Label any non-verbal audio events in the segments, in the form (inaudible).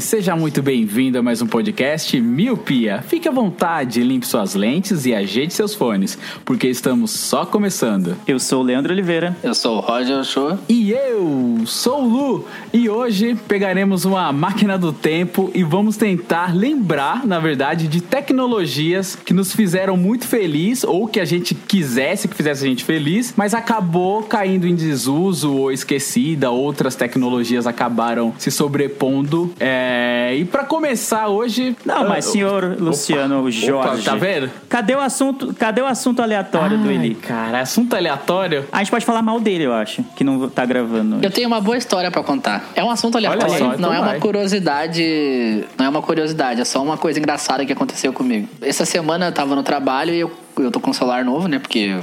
Seja muito bem-vindo a mais um podcast Miopia. Fique à vontade, limpe suas lentes e ajeite seus fones, porque estamos só começando. Eu sou o Leandro Oliveira. Eu sou o Roger Show. E eu sou o Lu, e hoje pegaremos uma máquina do tempo e vamos tentar lembrar, na verdade, de tecnologias que nos fizeram muito feliz ou que a gente quisesse que fizesse a gente feliz, mas acabou caindo em desuso ou esquecida, outras tecnologias acabaram se sobrepondo. É... E pra começar hoje. Não, mas senhor Luciano Jorge. tá vendo? Cadê o assunto, cadê o assunto aleatório do Ai, Eli? cara, assunto aleatório. A gente pode falar mal dele, eu acho, que não tá gravando. Eu tenho uma boa história pra contar. É um assunto aleatório, só, não então é uma vai. curiosidade, não é uma curiosidade, é só uma coisa engraçada que aconteceu comigo. Essa semana eu tava no trabalho e eu, eu tô com um celular novo, né? Porque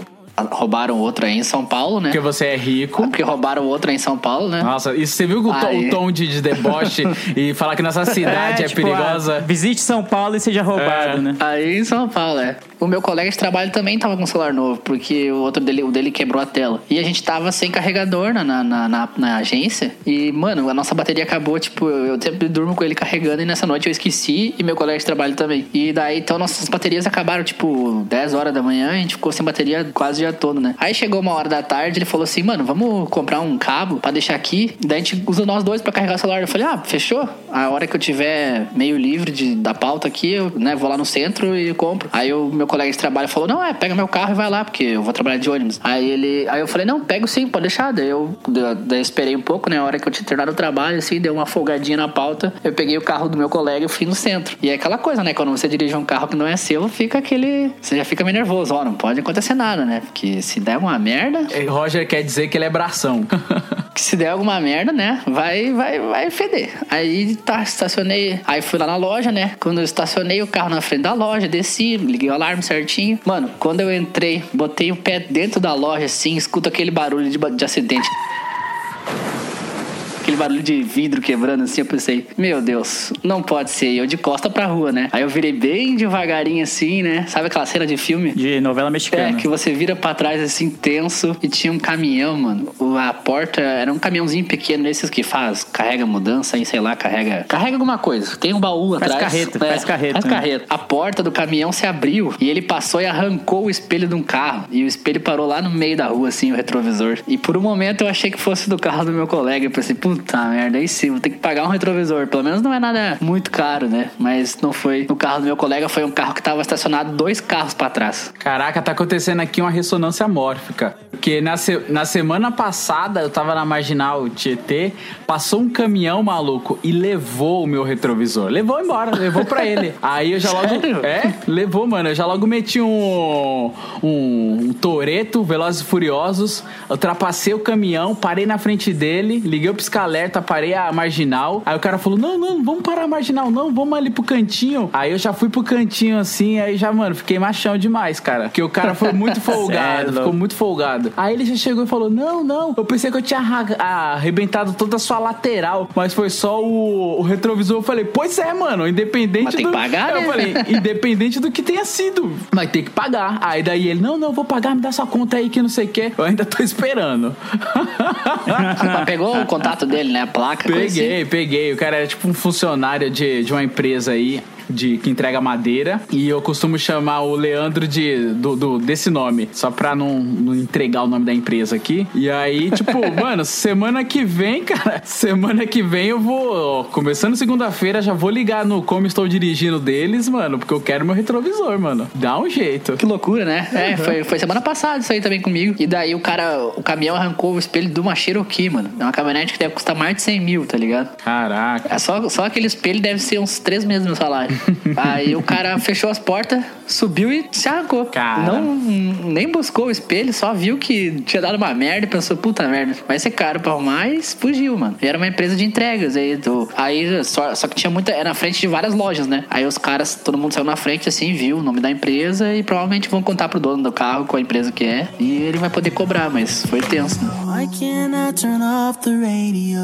roubaram outro aí em São Paulo, né? Porque você é rico. Porque roubaram outro aí em São Paulo, né? Nossa, e você viu o, to- Aí. o tom de, de deboche (laughs) e falar que nossa cidade é, tipo, perigosa? ah, visite São Paulo e seja roubado, É. né? Aí em São Paulo, é. O meu colega de trabalho também tava com um celular novo, porque o outro dele, o dele quebrou a tela. E a gente tava sem carregador na, na, na, na- agência. E, mano, a nossa bateria acabou, tipo, eu, eu sempre durmo com ele carregando e nessa noite eu esqueci e meu colega de trabalho também. E daí, então, nossas baterias acabaram, tipo, 10 horas da manhã, a gente ficou sem bateria quase o dia todo, né? Aí chegou uma hora da tarde, ele falou assim, mano, vamos comprar um cabo pra deixar aqui. Daí a gente usa nós dois pra carregar o celular. Eu falei, ah, fechou? A hora que eu tiver meio livre de, da pauta aqui, eu né, vou lá no centro e compro. Aí o meu colega de trabalho falou, não, é, pega meu carro e vai lá, porque eu vou trabalhar de ônibus. Aí ele. Aí eu falei, não, pego sim, pode deixar. Daí eu, daí esperei um pouco, né? A hora que eu tinha terminado o trabalho, assim, deu uma folgadinha na pauta. Eu peguei o carro do meu colega e fui no centro. E é aquela coisa, né? Quando você dirige um carro que não é seu, fica aquele. Você já fica meio nervoso. Ó, não pode acontecer nada, né? Porque se der uma merda, Roger quer dizer que ele é bração. (laughs) que se der alguma merda, né, vai, vai, vai feder. Aí tá, estacionei, aí fui lá na loja, né? Quando eu estacionei o carro na frente da loja, desci, liguei o alarme certinho. Mano, quando eu entrei, botei o pé dentro da loja assim, escuto aquele barulho de, de acidente. Aquele barulho de vidro quebrando assim, eu pensei, meu Deus, não pode ser. E eu de costa pra rua, né? Aí eu virei bem devagarinho assim, né? Sabe aquela cena de filme? De novela É, mexicana. que você vira pra trás assim, tenso, e tinha um caminhão, mano. A porta era um caminhãozinho pequeno, desses que faz, carrega mudança e sei lá, carrega. Carrega alguma coisa. Tem um baú Faz atrás. carreta, faz carreta, Faz né? carreta. A porta do caminhão se abriu e ele passou e arrancou o espelho de um carro. E o espelho parou lá no meio da rua, assim, o retrovisor. E por um momento eu achei que fosse do carro do meu colega. Eu pensei, puta merda, aí sim, vou ter que pagar um retrovisor. Pelo menos não é nada muito caro, né? Mas não foi. No carro do meu colega foi um carro que tava estacionado dois carros pra trás. Caraca, tá acontecendo aqui uma ressonância mórfica. Porque na, se- na semana passada eu tava na marginal Tietê, passou um caminhão maluco e levou o meu retrovisor. Levou embora, levou pra ele. (laughs) Aí eu já logo. Sério? É, levou, mano. Eu já logo meti um. Um, um Toreto, Velozes e Furiosos, ultrapassei o caminhão, parei na frente dele, liguei o pisca-alerta, parei a marginal. Aí o cara falou: Não, não, vamos parar a marginal, não, vamos ali pro cantinho. Aí eu já fui pro cantinho assim, aí já, mano, fiquei machão demais, cara. Porque o cara foi muito (laughs) Cê é folgado, ficou muito folgado. Aí ele já chegou e falou: Não, não, eu pensei que eu tinha arrebentado toda a sua lateral, mas foi só o, o retrovisor. Eu falei: Pois é, mano, independente Mas tem do. que pagar, eu né? falei: Independente do que tenha sido, vai ter que pagar. Aí daí ele: Não, não, vou pagar, me dá sua conta aí que não sei o que. Eu ainda tô esperando. (laughs) Mas pegou o contato dele, né? A placa, coisa assim. Peguei, peguei. O cara era tipo um funcionário de, de uma empresa aí. De, que entrega madeira e eu costumo chamar o Leandro de do, do- desse nome só pra não, não entregar o nome da empresa aqui e aí tipo (laughs) mano semana que vem cara semana que vem eu vou ó, começando segunda-feira já vou ligar no como estou dirigindo deles mano porque eu quero meu retrovisor mano dá um jeito Que loucura, né? É, Uhum. foi, foi semana passada isso aí também comigo. E daí o cara, o caminhão arrancou o espelho de uma Cherokee, mano. É uma caminhonete que deve custar mais de 100 mil, tá ligado? caraca É só, só aquele espelho deve ser uns três meses do meu salário. Aí o cara fechou as portas, subiu e se arrancou. Cara. Não, nem buscou o espelho, só viu que tinha dado uma merda e pensou, puta merda, vai ser caro pra arrumar e fugiu, mano. E era uma empresa de entregas aí, do, aí só, só que tinha muita, era na frente de várias lojas, né? Aí os caras, todo mundo saiu na frente assim, viu o nome da empresa e provavelmente vão contar pro dono do carro qual a empresa que é e ele vai poder cobrar, mas foi tenso, né? Why can't I turn off the radio?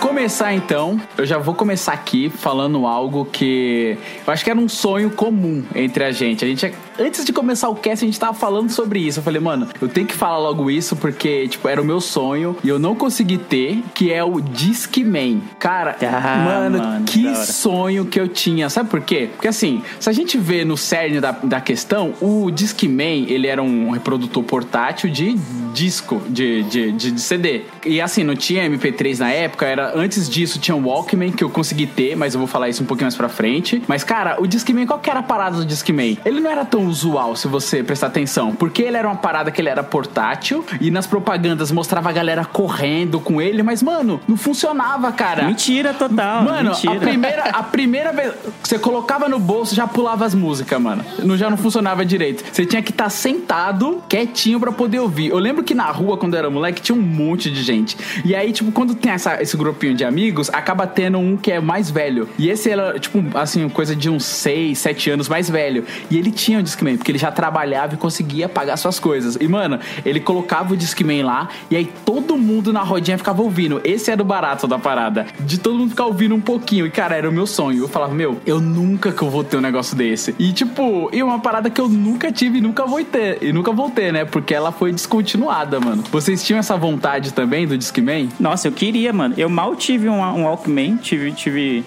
Começar então, eu já vou começar aqui falando algo que eu acho que era um sonho comum entre a gente. A gente antes de começar o cast a gente tava falando sobre isso. Eu falei, mano, eu tenho que falar logo isso porque tipo era o meu sonho e eu não consegui ter, que é o Discman. Cara, Ah, mano, mano, que sonho que eu tinha. Sabe por quê? Porque assim, se a gente vê no cerne da, da questão, o Discman, ele era um reprodutor portátil de disco, de, de, de, de CD. E assim, não tinha MP3 na época, era antes disso tinha o Walkman que eu consegui ter, mas eu vou falar isso um pouquinho mais pra frente. Mas cara, o Discman, qual que era a parada do Discman? Ele não era tão usual se você prestar atenção, porque ele era uma parada que ele era portátil e nas propagandas mostrava a galera correndo com ele, mas mano, não funcionava, cara. Mentira total. Mano, mentira. a primeira, a primeira vez que você colocava no bolso, já pulava as músicas, mano. Não, já não funcionava direito. Você tinha que estar sentado, quietinho pra poder ouvir. Eu lembro que na rua, quando eu era moleque, tinha um monte de gente. E aí, tipo, quando tem essa- esse grupinho de amigos, acaba tendo um que é mais velho. E esse era, tipo, assim, coisa de uns 6, 7 anos mais velho. E ele tinha o Discman, porque ele já trabalhava e conseguia pagar suas coisas. E, mano, ele colocava o Discman lá, e aí todo mundo na rodinha ficava ouvindo. Esse era o barato da parada. De todo mundo ficar ouvindo um pouquinho. E, cara, era o meu sonho. Eu falava, meu, eu nunca que eu vou ter um negócio desse. E, tipo, e uma parada que eu nunca tive e nunca vou ter. E nunca vou ter, né? Porque ela foi descontinuada, mano. Vocês tinham essa vontade também do Discman? Nossa, eu queria, mano. Eu mal tive um, um Walkman, tive, tive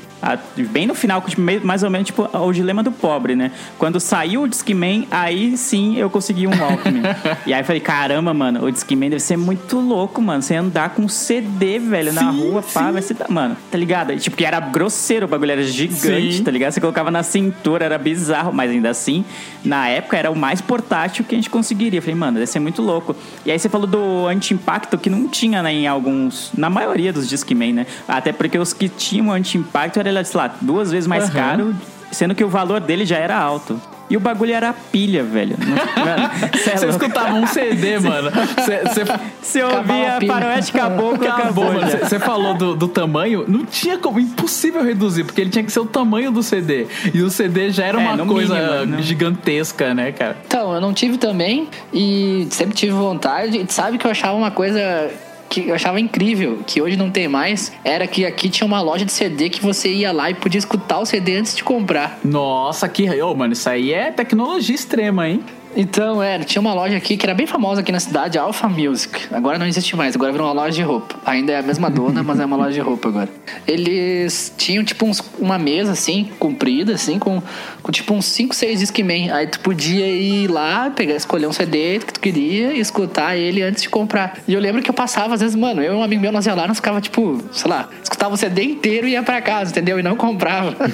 bem no final, mais ou menos tipo o dilema do pobre, né? Quando saiu o Discman, aí sim eu consegui um Walkman. (laughs) e aí eu falei, caramba, mano, o Discman deve ser muito louco, mano. Você andar com CD, velho, na Sim, rua, pá, sim. vai ser. Mano, tá ligado? Tipo, que era grosseiro, o bagulho era gigante, Sim. tá ligado? Você colocava na cintura, era bizarro, mas ainda assim, na época era o mais portátil que a gente conseguiria. Eu falei, mano, deve ser muito louco. E aí você falou do anti-impacto que não tinha né, em alguns, na maioria dos Discman, né? Até porque os que tinham anti-impacto era, sei lá, duas vezes mais Aham. caro, sendo que o valor dele já era alto. E o bagulho era pilha, velho. (laughs) É Você louco. escutava um CD, mano. Você- ouvia faroeste caboclo, Acabou, acabou, mano. Você falou do, do tamanho, não tinha como, impossível reduzir, porque ele tinha que ser o tamanho do CD. E o CD já era É, uma coisa mínimo, né? gigantesca, né, cara? Então, eu não tive também e sempre tive vontade. E sabe que eu achava uma coisa que eu achava incrível, que hoje não tem mais, era que aqui tinha uma loja de CD que você ia lá e podia escutar o CD antes de comprar. Nossa, que. Ô, mano, isso aí é tecnologia extrema, hein? Então, é, tinha uma loja aqui que era bem famosa aqui na cidade, Alpha Music. Agora não existe mais, agora virou uma loja de roupa. Ainda é a mesma dona, mas é uma loja de roupa agora. Eles tinham, tipo, uns- uma mesa, assim, comprida, assim, com tipo uns 5, 6 Discman. Aí tu podia ir lá, pegar, escolher um CD que tu queria e escutar ele antes de comprar. E eu lembro que eu passava, às vezes, mano, eu e um amigo meu, nós ia lá, nós ficava, tipo, sei lá, escutava o CD inteiro e ia pra casa, entendeu? E não comprava. (laughs)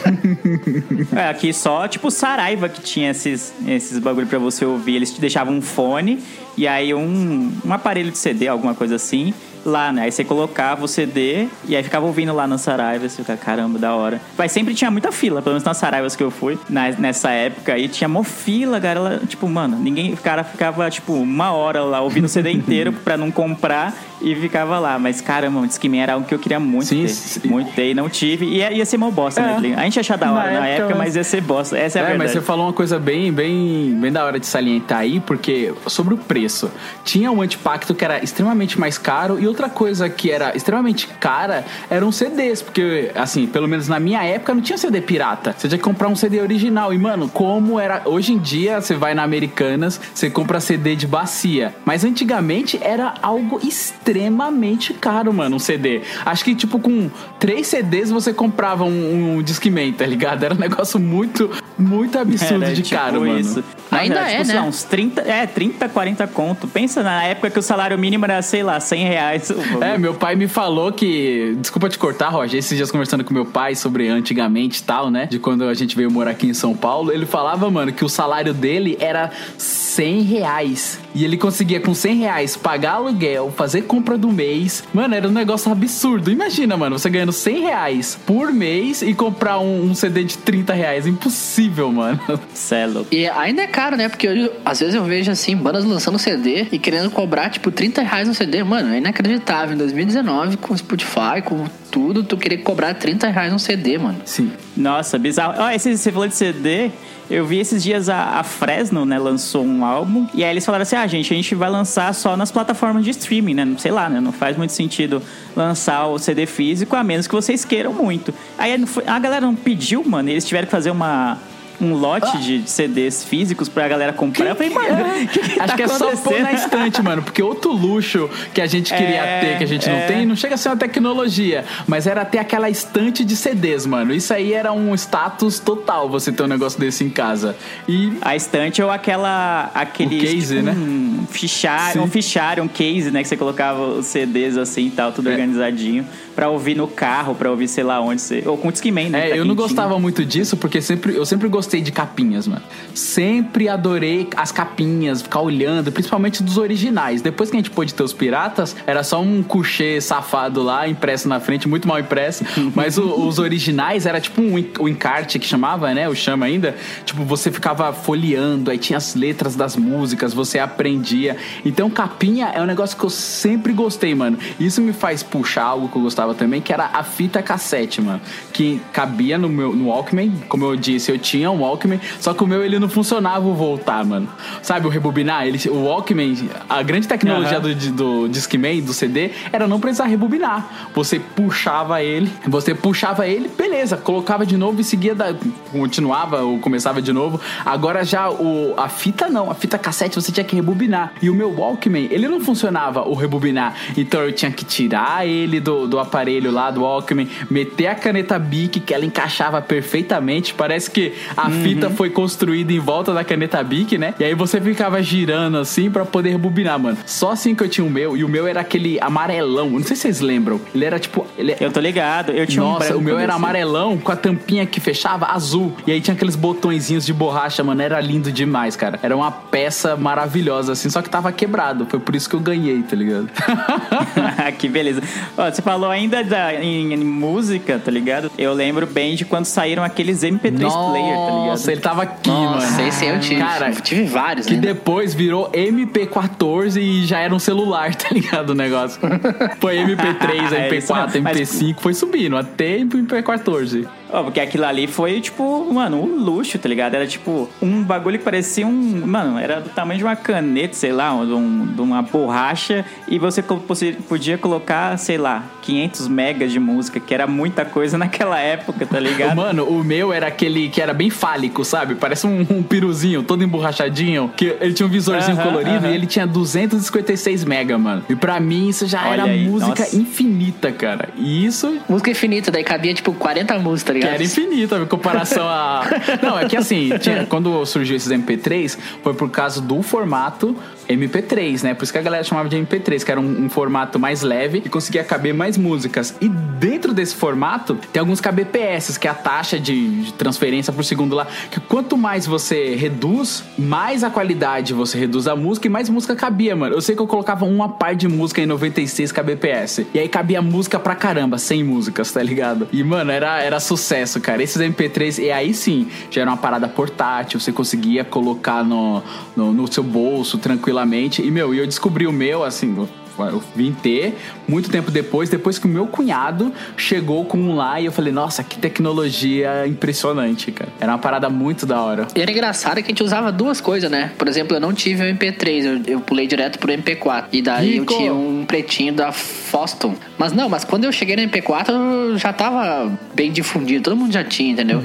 É, aqui só, tipo, Saraiva que tinha esses, esses bagulho pra você ouvir. Eles te deixavam um fone e aí um, um aparelho de CD, alguma coisa assim, lá, né? Aí você colocava o CD e aí ficava ouvindo lá na Saraiva. Você fica, caramba, da hora. Mas sempre tinha muita fila, pelo menos nas Saraivas que eu fui, na- nessa época. aí tinha mó fila, cara. Ela, tipo, mano, ninguém, o cara ficava, tipo, uma hora lá ouvindo o CD inteiro pra não comprar e ficava lá. Mas, caramba, o Discman era algo que eu queria muito Sim, ter. sim. Muito ter e não tive. E ia, ia ser mó bosta, É. né? A gente achava da hora Na na, época, época, mas- mas ia ser bosta. Essa é a É, verdade. mas você falou uma coisa bem, bem, bem da hora de salientar aí, porque sobre o preço. Tinha um antipacto que era extremamente mais caro e outra coisa que era extremamente cara eram CDs, porque, assim, pelo menos na minha época não tinha CD pirata. Você tinha que comprar um CD original. E, mano, como era. Hoje em dia, você vai na Americanas, você compra CD de bacia. Mas antigamente era algo extremamente caro, mano, um CD. Acho que, tipo, com três CDs você comprava um, um Discman, tá ligado? Era um negócio muito, muito absurdo Era de tipo caro, mano. isso. Ainda era, é, tipo, né? lá, uns 30, é, 30, 40 conto. Pensa na época que o salário mínimo era, sei lá, 100 reais. (laughs) É, meu pai me falou que. Desculpa te cortar, Roger. Esses dias conversando com meu pai sobre antigamente e tal, né? De quando a gente veio morar aqui em São Paulo. Ele falava, mano, que o salário dele era 100 reais. E ele conseguia com 100 reais pagar aluguel, fazer compra do mês. Mano, era um negócio absurdo. Imagina, mano, você ganhando 100 reais por mês e comprar um, um CD de 30 reais. Impossível, mano. Cê é. E ainda é caro, né? Porque hoje, às vezes eu vejo assim, bandas lançando CD e querendo cobrar, tipo, 30 reais no CD. Mano, é inacreditável. Em 2019, com Spotify, com tudo, tu querer cobrar 30 reais no CD, mano. Sim. Nossa, bizarro. Ó, esse, você falou de CD. Eu vi esses dias a, a Fresno, né, lançou um álbum. E aí eles falaram assim: ah, gente, a gente vai lançar só nas plataformas de streaming, né? Sei lá, né? Não faz muito sentido lançar o CD físico, a menos que vocês queiram muito. Aí a galera não pediu, mano, e eles tiveram que fazer uma. Um lote de CDs físicos pra galera comprar. Eu falei, mano, que, (laughs) que Acho tá que é só pôr na estante, mano. Porque outro luxo que a gente queria É, ter, que a gente não é. tem, não chega a ser uma tecnologia, mas era ter aquela estante de CDs, mano. Isso aí era um status total, você ter um negócio desse em casa. E A estante ou aquela. aquele. Case, tipo, né? Um fichário, Sim. um fichário, um case, né? Que você colocava os CDs assim e tal, tudo É. organizadinho. Pra ouvir no carro, pra ouvir sei lá onde você. Ou com o Discman, né? É, pra eu quem não gostava muito disso, porque sempre, eu sempre gostei de capinhas, mano. Sempre adorei as capinhas, ficar olhando, principalmente dos originais. Depois que a gente pôde ter os piratas, era só um couchê safado lá, impresso na frente, muito mal impresso. (laughs) Mas o- os originais era tipo um, o encarte que chamava, né? O chama ainda. Tipo, você ficava folheando, aí tinha as letras das músicas, você aprendia. Então, capinha é um negócio que eu sempre gostei, mano. Isso me faz puxar algo que eu gostava também, que era a fita cassete, mano. Que cabia no meu no Walkman. Como eu disse, eu tinha um Walkman, só que o meu ele não funcionava o voltar, mano. Sabe o rebobinar? Ele, o Walkman, a grande tecnologia Aham. do, do Discman, do CD, era não precisar rebobinar. Você puxava ele, você puxava ele, beleza, colocava de novo e seguia, da, continuava ou começava de novo. Agora já o, a fita não, a fita cassete você tinha que rebobinar. E o meu Walkman, ele não funcionava o rebobinar. Então eu tinha que tirar ele do, do aparelho lá, do Walkman, meter a caneta Bic, que ela encaixava perfeitamente. Parece que a fita foi construída em volta da caneta Bic, né? E aí você ficava girando assim pra poder rebobinar, mano. Só assim que eu tinha o meu, e o meu era aquele amarelão. Não sei se vocês lembram. Ele era tipo. Ele, Eu tô ligado. Eu tinha um nossa, branco o meu era desse. amarelão com a tampinha que fechava azul. E aí tinha aqueles botõezinhos de borracha, mano. Era lindo demais, cara. Era uma peça maravilhosa, assim, só que tava quebrado. Foi por isso que eu ganhei, tá ligado? (laughs) que beleza. Ó, você falou ainda da, em, em música, tá ligado? Eu lembro bem de quando saíram aqueles MP3 player, tá ligado? Nossa, ele tava aqui, Nossa, mano. esse aí eu tive. Cara, Eu tive vários, Que né? depois virou MP14 e já era um celular, (laughs) tá ligado o negócio? Foi MP3, (laughs) É isso MP4, mesmo. Mas- MP5, foi subindo até MP14. Ó, porque aquilo ali foi, tipo, mano, um luxo, tá ligado? Era tipo um bagulho que parecia um. Mano, era do tamanho de uma caneta, sei lá, de, um- de uma borracha. E você podia colocar, sei lá, 500 megas de música, que era muita coisa (laughs) naquela época, tá ligado? Mano, o meu era aquele que era bem fálico, sabe? Parece um, um piruzinho todo emborrachadinho. Que ele tinha um visorzinho Aham, colorido aham. e ele tinha 256 mega, mano. E pra mim isso já Olha era aí, música nossa. infinita, cara. E isso Música infinita, daí cabia tipo 40 músicas, tá que ligado? era infinita em comparação a. (laughs) Não, é que assim, tinha- quando surgiu esses MP3, foi por causa do formato MP3, né? Por isso que a galera chamava de MP3, que era um, um formato mais leve e conseguia caber mais músicas. E dentro desse formato, tem alguns kbps, que é a taxa de, de transferência por segundo lá. Que quanto mais você reduz, mais a qualidade você reduz a música e mais música cabia, mano. Eu sei que eu colocava uma par de música em 96 kbps. E aí cabia música pra caramba, 100 músicas, tá ligado? E, mano, era, era sucesso, cara. Esses MP3, e aí sim, já era uma parada portátil, você conseguia colocar no, no, no seu bolso tranquilamente. E, meu, e eu descobri o meu, assim, eu- vim ter muito tempo depois, depois que o meu cunhado chegou com um lá e eu falei, nossa, que tecnologia impressionante, cara. Era uma parada muito da hora. E era engraçado que a gente usava duas coisas, né? Por exemplo, eu não tive o MP3, eu, eu pulei direto pro MP4. E daí Rico! eu tinha um pretinho da Foston. Mas não, mas quando eu cheguei no MP4, eu já tava bem difundido, todo mundo já tinha, entendeu?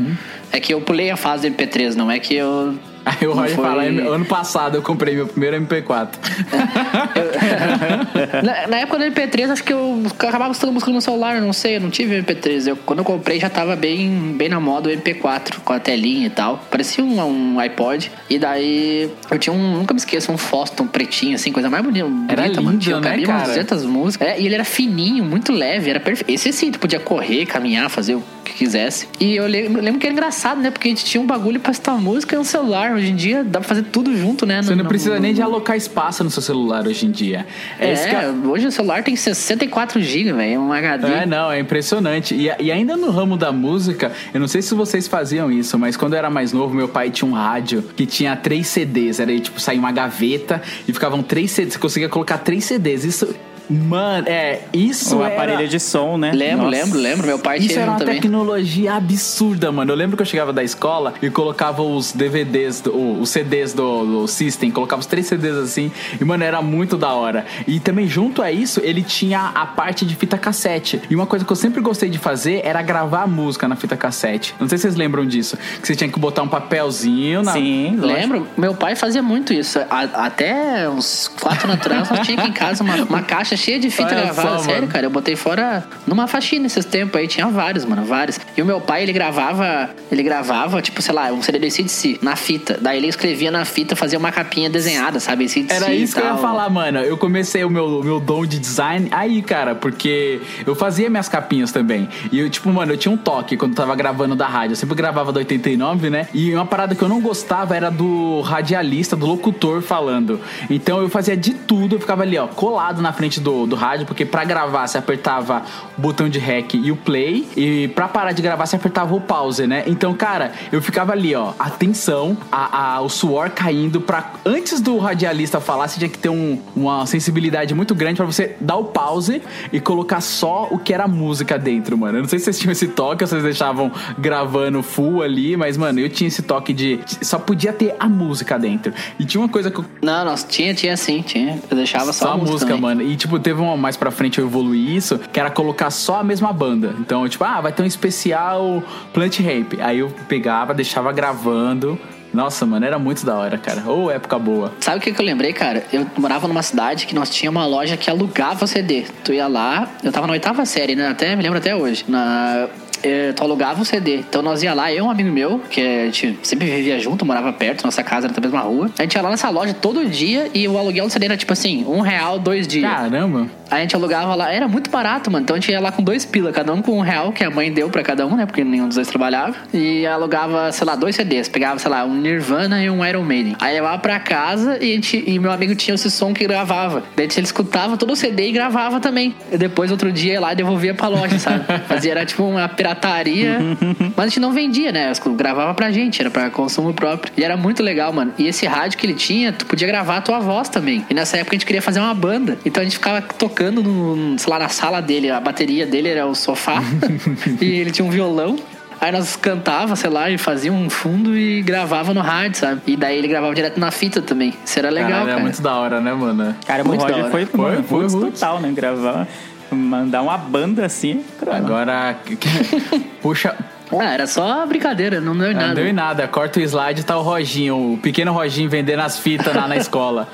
É que eu pulei a fase do MP3, não é que eu Aí o Roger Foi- fala, ano passado eu comprei meu primeiro MP4. (laughs) na, na época do MP3, acho que eu acabava buscando música no celular, eu não sei, eu não tive MP3. Eu, quando eu comprei já tava bem, bem na moda o MP4, com a telinha e tal. Parecia um, um iPod. E daí eu tinha um, nunca me esqueço, um Foston pretinho, assim, coisa mais bonita. Era bonita, mano. lindo, Tinha, né, cara? 200 músicas. É, e ele era fininho, muito leve, era perfeito. Esse sim, tu podia correr, caminhar, fazer o que quisesse. E eu lembro, lembro que era engraçado, né? Porque a gente tinha um bagulho pra escutar música e um celular. Hoje em dia dá pra fazer tudo junto, né? Você No- não no- precisa nem no- de alocar espaço no seu celular hoje em dia. É, é- hoje o celular tem 64 GB, velho. É um HD. É, não, é impressionante. E, e ainda no ramo da música, eu não sei se vocês faziam isso, mas quando eu era mais novo, meu pai tinha um rádio que tinha três CDs. Era tipo, saía uma gaveta e ficavam três CDs. Você conseguia colocar três CDs. Isso. Mano, é. Isso Um era... aparelho de som, né? Lembro, Nossa. lembro, lembro. Meu pai Isso tinha era um uma também. tecnologia absurda, mano. Eu lembro que eu chegava da escola e colocava os DVDs, do- o- os CDs do, do System, colocava os três CDs assim, e, mano, era muito da hora. E também, junto a isso, ele tinha a parte de fita cassete. E uma coisa que eu sempre gostei de fazer era gravar música na fita cassete. Não sei se vocês lembram disso. Que você tinha que botar um papelzinho na. Sim, lógico. Lembro, meu pai fazia muito isso. A- até uns quatro anos atrás, nós tínhamos aqui em casa uma, uma caixa cheia de fita Olha gravada. só, Sério, mano. cara. Eu botei fora numa faxina esses tempos aí. Tinha vários, mano, vários. E o meu pai, ele gravava, ele gravava, tipo, sei lá, um CD do ACDC na fita. Daí ele escrevia na fita, fazia uma capinha desenhada, sabe? ACDC Era isso que eu ia tal. falar, mano. Eu comecei o meu, meu dom de design aí, cara, porque eu fazia minhas capinhas também. E eu, tipo, mano, eu tinha um toque quando eu tava gravando da rádio. Eu sempre gravava do 89, né? E uma parada que eu não gostava era do radialista, do locutor falando. Então eu fazia de tudo, eu ficava ali, ó, colado na frente do, do rádio, porque pra gravar você apertava o botão de rec e o play. E pra parar de gravar você apertava o pause, né? Então, cara, eu ficava ali, ó, atenção, a, a- o suor caindo pra. Antes do radialista falar, você tinha que ter um- uma sensibilidade muito grande pra você dar o pause e colocar só o que era música dentro, mano. Eu não sei se vocês tinham esse toque, ou se vocês deixavam gravando full ali, mas, mano, eu tinha esse toque de. Só podia ter a música dentro. E tinha uma coisa que eu Não, nós tinha, tinha sim, tinha. Eu deixava só, só a música, também. mano. E, tipo, teve uma mais pra frente eu evoluí isso, que era colocar só a mesma banda. Então, tipo, ah, vai ter um especial Plant Ramp. Aí eu pegava, deixava gravando. Nossa, mano, era muito da hora, cara. Ô, época boa. Sabe o que, que eu lembrei, cara? Eu morava numa cidade que nós tinha uma loja que alugava CD. Tu ia lá, eu tava na oitava série, né? Até me lembro até hoje. Na, eh, tu alugava o CD. Então nós ia lá, eu e um amigo meu, que a gente sempre vivia junto, morava perto, nossa casa era na mesma rua. A gente ia lá nessa loja todo dia e o aluguel do CD era tipo assim, um real, dois dias. Caramba. A gente alugava lá, era muito barato, mano. Então a gente ia lá com dois pila, cada um com um real, que a mãe deu pra cada um, né? Porque nenhum dos dois trabalhava. E alugava, sei lá, dois CDs. Pegava, sei lá, um Nirvana e um Iron Maiden. Aí levava pra casa e, a gente, e meu amigo tinha esse som que gravava. Daí ele escutava todo o CD e gravava também. E depois, outro dia, ia lá e devolvia pra loja, sabe? (laughs) Fazia, era tipo uma pirataria. (laughs) mas a gente não vendia, né? Gravava pra gente, era pra consumo próprio. E era muito legal, mano. E esse rádio que ele tinha, tu podia gravar a tua voz também. E nessa época a gente queria fazer uma banda. Então a gente ficava tocando, no, sei lá, na sala dele. A bateria dele era o sofá. (laughs) e ele tinha um violão. Aí nós cantava, sei lá, e fazia um fundo e gravava no rádio, sabe? E daí ele gravava direto na fita também. Isso era legal, Caralho, cara. era muito da hora, né, mano? Cara, o Muito da Roger hora. foi, Foi, mano, foi roots. total, né? Gravar, mandar uma banda assim. caramba. Agora. (laughs) Puxa. Ah, era só brincadeira, não deu em Não nada. deu em nada. Corta o slide tá o Roginho, o pequeno Roginho vendendo as fitas lá na (laughs) escola.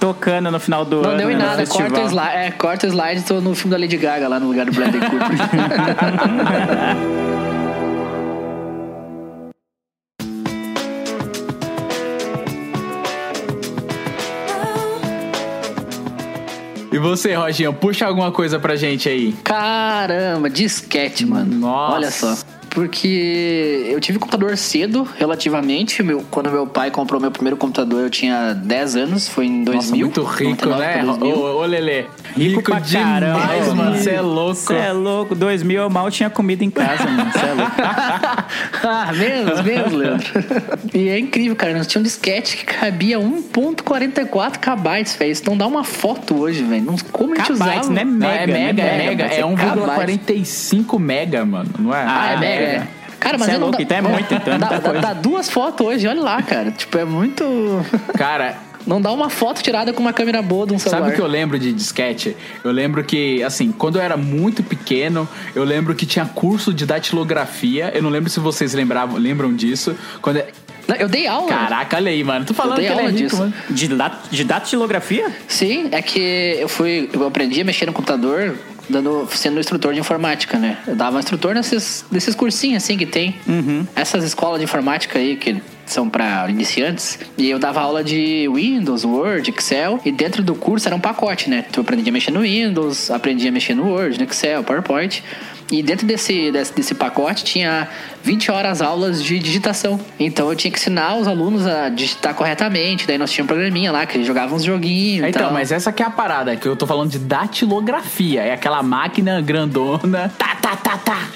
Tocando no final do Não ano. deu em né, nada, corta o slide. É, corta o slide, tô no filme da Lady Gaga lá no lugar do Bradley Cooper. (laughs) E você, Roginho, puxa alguma coisa pra gente aí. Caramba, disquete, mano. Nossa. Olha só. Porque eu tive computador cedo, relativamente. Meu, quando meu pai comprou meu primeiro computador, eu tinha 10 anos, foi em 2000. Nossa, muito rico, 99 né? pra 2000. Ô, ô, Lelê. Rico, pra caramba. demais, mano. Você é louco. Você é louco. 2000 eu mal tinha comida em casa, mano. Você é louco. (laughs) ah, menos, menos, Leandro. e é incrível, cara. Nós tínhamos um disquete que cabia 1.44 KB, velho. Isso não dá uma foto hoje, velho. Não- Como a gente Kbytes, usava. né? Não, é Mega, mega, né? é mega. Mega, É kbytes. 1,45 mega, mano. Não é? Ah, é Ah, mega. mega. é. Cara, mas é não louco, dá- então é muito, então é dá, dá- dá duas fotos hoje, olha lá, cara. Tipo, é muito. Cara, Não dá uma foto tirada com uma câmera boa de um celular. Sabe o que eu lembro de disquete? Eu lembro que, assim, quando eu era muito pequeno, eu lembro que tinha curso de datilografia. Eu não lembro se vocês lembravam, lembram disso. Quando Não, Eu dei aula. Caraca, olha aí, mano. Tu falando dei que ele é aula rico, disso. mano. De, dat de datilografia? Sim, é que eu fui. Eu aprendi a mexer no computador dando, sendo instrutor de informática, né? Eu dava instrutor nesses, nesses cursinhos assim que tem. Essas escolas de informática aí que são para iniciantes. E eu dava aula de Windows, Word, Excel. E dentro do curso era um pacote, né? Tu aprendia a mexer no Windows, aprendia a mexer no Word, no Excel, PowerPoint. E dentro desse, desse, desse pacote tinha 20 horas aulas de digitação. Então eu tinha que ensinar os alunos a digitar corretamente. Daí nós tínhamos um programinha lá que eles jogavam uns joguinhos. Então, tal. mas essa que é a parada, que eu tô falando de datilografia. É aquela máquina grandona. Tá, tá, tá, tá.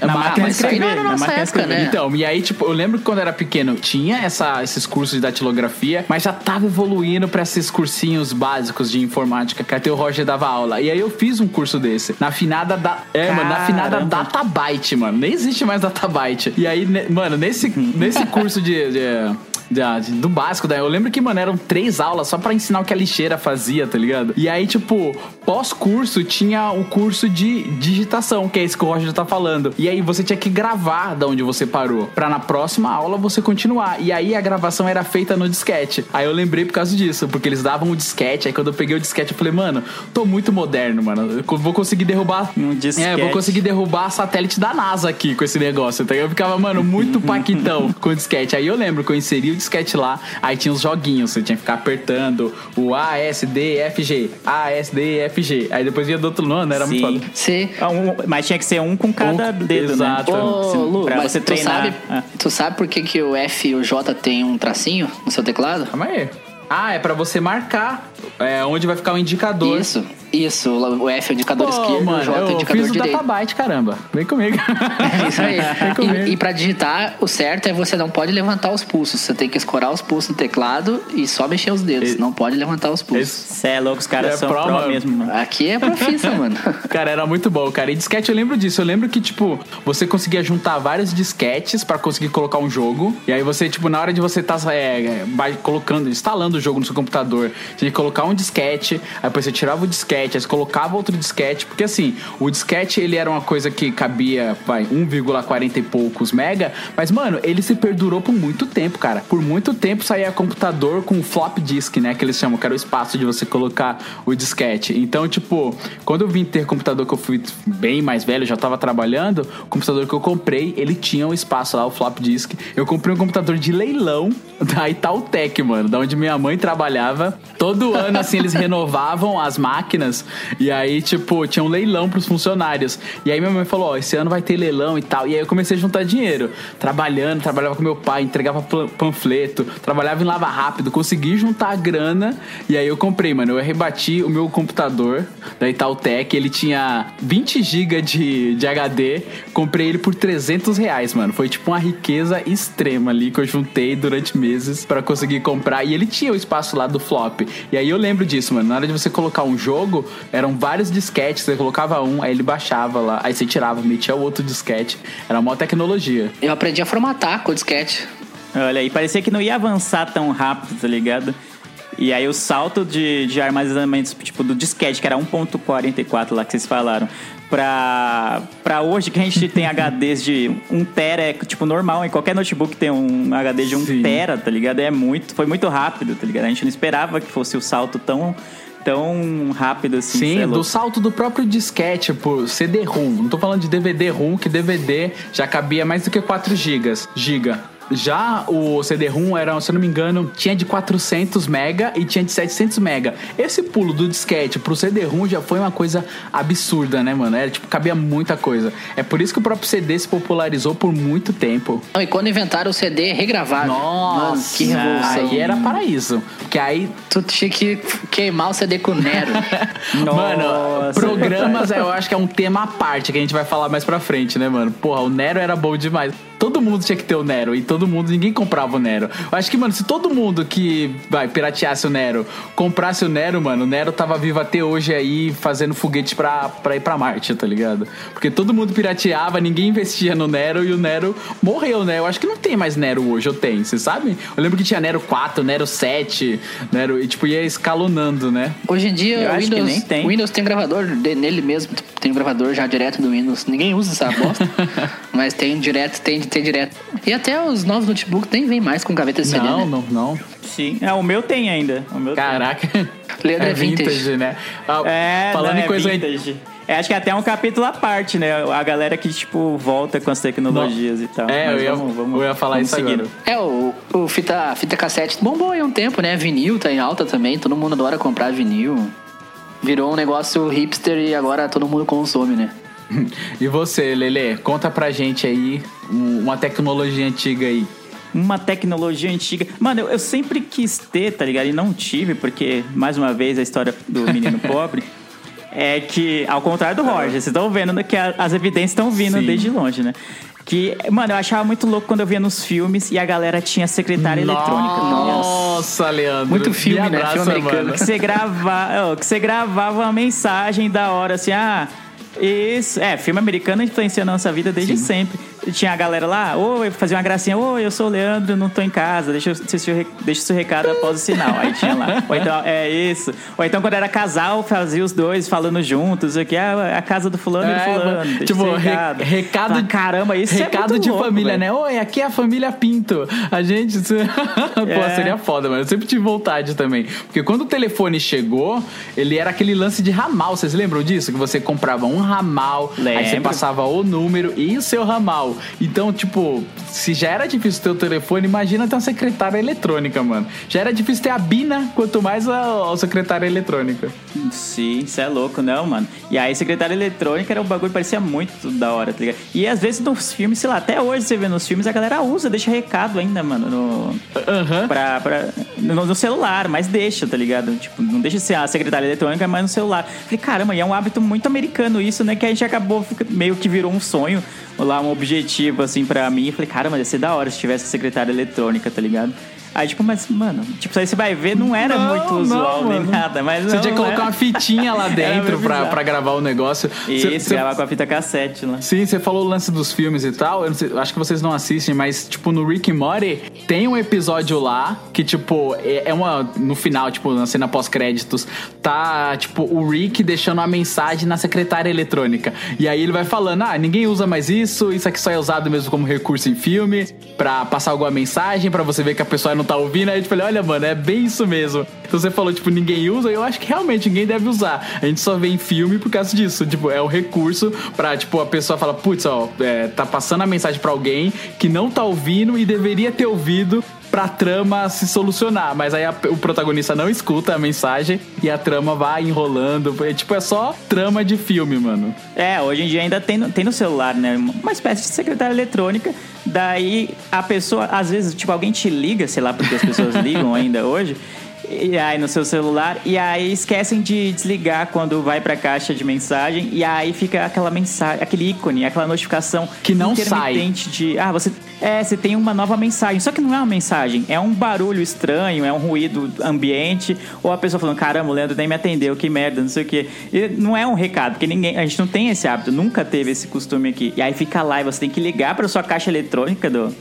É Na máquina de aí escrever. não era na nossa máquina época, escrever. né? Então, e aí, tipo, eu lembro que quando eu era pequeno tinha essa, esses cursos de datilografia, mas já tava evoluindo pra esses cursinhos básicos de informática, que até o Roger dava aula. E aí eu fiz um curso desse, na finada da. É, mano, na finada Caramba. Databyte, mano. Nem existe mais Databyte. E aí, ne- mano, nesse, nesse curso de- de- do básico, daí eu lembro que, mano, eram três aulas só pra ensinar o que a lixeira fazia, tá ligado? E aí, tipo, pós-curso tinha o curso de digitação, que é esse que o Roger tá falando. E aí você tinha que gravar da onde você parou, pra na próxima aula você continuar. E aí a gravação era feita no disquete. Aí eu lembrei por causa disso, porque eles davam o disquete. Aí quando eu peguei o disquete, eu falei, mano, tô muito moderno, mano. Eu vou conseguir derrubar. Um É, disquete. vou conseguir derrubar satélite da NASA aqui com esse negócio. Então eu ficava, mano, muito (laughs) paquitão com o disquete. Aí eu lembro que eu inseri o disquete lá, aí tinha os joguinhos, você tinha que ficar apertando o A, S, D, F, G. A, S, D, F, G. Aí depois ia do outro nome, era muito Sim. foda. Sim. Ah, um- mas tinha que ser um com cada Um- dedo, exato. né? Ô, Lu, pra mas você tu treinar. sabe, Ah. tu sabe por que, que o F e o J tem um tracinho no seu teclado? Calma aí. Ah, é pra você marcar é, onde vai ficar o indicador. Isso, isso. O F é o indicador Pô, esquerdo, o mano, J é o eu indicador fiz o direito. Databyte, caramba. Vem comigo. É isso aí. (laughs) comigo. e, e pra digitar, o certo é você não pode levantar os pulsos. Você tem que escorar os pulsos no teclado e só mexer os dedos. E- Não pode levantar os pulsos. Esse- Cê é louco, os caras É são pro, mano. mesmo, mano. Aqui é profissa, mano. (laughs) Cara, era muito bom, cara. E disquete eu lembro disso. Eu lembro que, tipo, você conseguia juntar vários disquetes pra conseguir colocar um jogo. E aí você, tipo, na hora de você tá é, colocando, instalando o jogo no seu computador, você que colocar um disquete, aí depois você tirava o disquete, aí você colocava outro disquete. Porque assim, o disquete ele era uma coisa que cabia, vai, 1,40 e poucos mega. Mas, mano, ele se perdurou por muito tempo, cara. Por muito tempo saía computador com flop disk, né? Que eles chamam, que era o espaço de você colocar o disquete. Então, tipo, quando eu vim ter computador que eu fui bem mais velho, já tava trabalhando, o computador que eu comprei, ele tinha um espaço lá, o flop disk. Eu comprei um computador de leilão da Itautec, mano, da onde minha mãe trabalhava. Todo ano, assim, eles renovavam as máquinas e aí, tipo, tinha um leilão pros funcionários. E aí minha mãe falou, ó, esse ano vai ter leilão e tal. E aí eu comecei a juntar dinheiro. Trabalhando, trabalhava com meu pai, entregava pan- panfleto, trabalhava em lava rápido, consegui juntar a grana. E aí eu comprei, mano, eu rebati o meu computador da Itautec, ele tinha 20 GB de, de HD, comprei ele por 300 reais, mano. Foi tipo uma riqueza extrema ali que eu juntei durante meses pra conseguir comprar. E ele tinha o espaço lá do flop. E aí eu lembro disso, mano. Na hora de você colocar um jogo, eram vários disquetes, você colocava um, aí ele baixava lá, aí você tirava, metia o outro disquete. Era uma tecnologia. Eu aprendi a formatar com o disquete. Olha aí, parecia que não ia avançar tão rápido, tá ligado? E aí o salto de, de armazenamento, tipo, do disquete, que era 1.44 lá que vocês falaram, pra, pra hoje que a gente tem HDs de 1 tera, é tipo normal, em qualquer notebook tem um HD de 1 Sim. tera, tá ligado? É muito, foi muito rápido, tá ligado? A gente não esperava que fosse o salto tão, tão rápido assim. cê é Sim, do salto do próprio disquete por CD-ROM. Não tô falando de DVD-ROM, que DVD já cabia mais do que 4 gigas. Giga. Já o CD-ROM era, se eu não me engano, tinha de 400 mega e tinha de 700 mega. Esse pulo do disquete pro CD-ROM já foi uma coisa absurda, né, mano? Era tipo, cabia muita coisa. É por isso que o próprio CD se popularizou por muito tempo. Não, e quando inventaram o CD regravado. Mano, que revolução. Aí era paraíso. Porque aí Tu tinha que queimar o CD com o Nero. (laughs) Mano, Nossa, programas eu acho que é um tema à parte que a gente vai falar mais pra frente, né, mano? Porra, o Nero era bom demais. Todo mundo tinha que ter o Nero e todo mundo, ninguém comprava o Nero. Eu acho que, mano, se todo mundo que vai pirateasse o Nero comprasse o Nero, mano, o Nero tava vivo até hoje aí fazendo foguete pra, pra ir pra Marte, tá ligado? Porque todo mundo pirateava, ninguém investia no Nero e o Nero morreu, né? Eu acho que não tem mais Nero hoje, eu tenho, vocês sabem? Eu lembro que tinha Nero 4, Nero 7, Nero, e tipo, ia escalonando, né? Hoje em dia, Eu o Windows, nem tem. o Windows tem um gravador de- nele mesmo. Tem um gravador já direto do Windows. Ninguém usa essa bosta. (laughs) mas tem direto, tem tem direto. E até os novos notebooks nem vem mais com gaveta de CD, Não, né? não, não. Sim. É, o meu tem ainda. O meu tem. Caraca. Leandro é é vintage. vintage, né? Ah, É, falando não, em é coisa vintage. É, acho que até um capítulo à parte, né? A galera que, tipo, volta com as tecnologias e tal. É, Mas eu ia, vamos- vamos- eu ia falar vamos isso seguindo. agora. É, o, o fita, fita cassete bombou aí um tempo, né? Vinil tá em alta também, todo mundo adora comprar vinil. Virou um negócio hipster e agora todo mundo consome, né? (laughs) E você, Lele, conta pra gente aí um- uma tecnologia antiga aí. Uma tecnologia antiga. Mano, eu, eu sempre quis ter, tá ligado? E não tive, porque, mais uma vez, a história do menino (laughs) pobre é que, ao contrário do Roger, vocês estão vendo que a- as evidências estão vindo Sim. desde longe, né? Que, mano, eu achava muito louco quando eu via nos filmes e a galera tinha secretária eletrônica. tá? Nossa, Leandro. Muito filme, me né? Filme americano. mano. que você gravava, que você gravava uma mensagem da hora assim, ah, isso, é, filme americano influencia a nossa vida desde sempre. Tinha a galera lá, oi, fazia uma gracinha, oi, eu sou o Leandro, não tô em casa, deixa, seu deixa o seu recado após o sinal. Aí tinha lá. Ou então, é isso. Ou então quando era casal, fazia os dois falando juntos, aqui, ah, a casa do fulano e do É, fulano. tipo, recado. recado, Fala, caramba, isso recado é de louco, família, velho. né? Oi, aqui é a família Pinto. A gente. (laughs) Pô, É. seria foda, mano. Eu sempre tive vontade também. Porque quando o telefone chegou, ele era aquele lance de ramal. Vocês lembram disso? Que você comprava um ramal, aí você Lembro. passava o número e o seu ramal. Então, tipo, se já era difícil ter o telefone, imagina ter uma secretária eletrônica, mano. Já era difícil ter a Bina, quanto mais a, a secretária eletrônica. Sim, isso é louco, não, mano. E aí, secretária eletrônica era um bagulho que parecia muito da hora, tá ligado? E às vezes nos filmes, sei lá, até hoje você vê nos filmes, a galera usa, deixa recado ainda, mano, no, Aham. pra, pra, no, no celular, mas deixa, tá ligado? Tipo, não deixa ser a secretária eletrônica, mas no celular. Falei, caramba, e é um hábito muito americano isso, né? Que a gente acabou, meio que virou um sonho, lá, um objetivo, assim, pra mim. Falei, caramba, ia ser da hora se tivesse secretária eletrônica, tá ligado? Aí, tipo, mas, mano, tipo, aí você vai ver, não era Não, muito não, usual nem mano. nada, mas Você não, tinha que colocar era. uma fitinha lá (laughs) dentro pra, pra gravar o negócio. Isso, Cê- cê- gravar com a fita cassete lá. Sim, você falou o lance dos filmes e tal. Eu não sei- acho que vocês não assistem, mas, tipo, no Rick and Morty tem um episódio lá que, tipo, é é uma. No final, tipo, na cena pós-créditos, tá, tipo, o Rick deixando uma mensagem na secretária eletrônica. E aí ele vai falando: ah, ninguém usa mais isso, isso aqui só é usado mesmo como recurso em filme, pra passar alguma mensagem, pra você ver que a pessoa não tá ouvindo. Aí eu falei: olha, mano, é bem isso mesmo. Então você falou, tipo, ninguém usa, eu acho que realmente ninguém deve usar. A gente só vê em filme por causa disso. Tipo, é o recurso pra, tipo, a pessoa fala, putz, ó, é, tá passando a mensagem pra alguém que não tá ouvindo e deveria ter ouvido pra trama se solucionar. Mas aí a- o protagonista não escuta a mensagem e a trama vai enrolando. É, tipo, é só trama de filme, mano. É, hoje em dia ainda tem no, tem no celular, né? Uma espécie de secretária eletrônica. Daí a pessoa, às vezes, tipo, alguém te liga, sei lá, porque as pessoas (laughs) ligam ainda hoje. E aí no seu celular, e aí esquecem de desligar quando vai pra caixa de mensagem, e aí fica aquela mensagem, aquele ícone, aquela notificação Que não intermitente de ah, você é, você tem uma nova mensagem. Só que não é uma mensagem, é um barulho estranho, é um ruído ambiente, ou a pessoa falando, caramba, o Leandro nem me atendeu, que merda, não sei o quê. E não é um recado, porque ninguém, a gente não tem esse hábito, nunca teve esse costume aqui. E aí fica lá e você tem que ligar pra sua caixa eletrônica do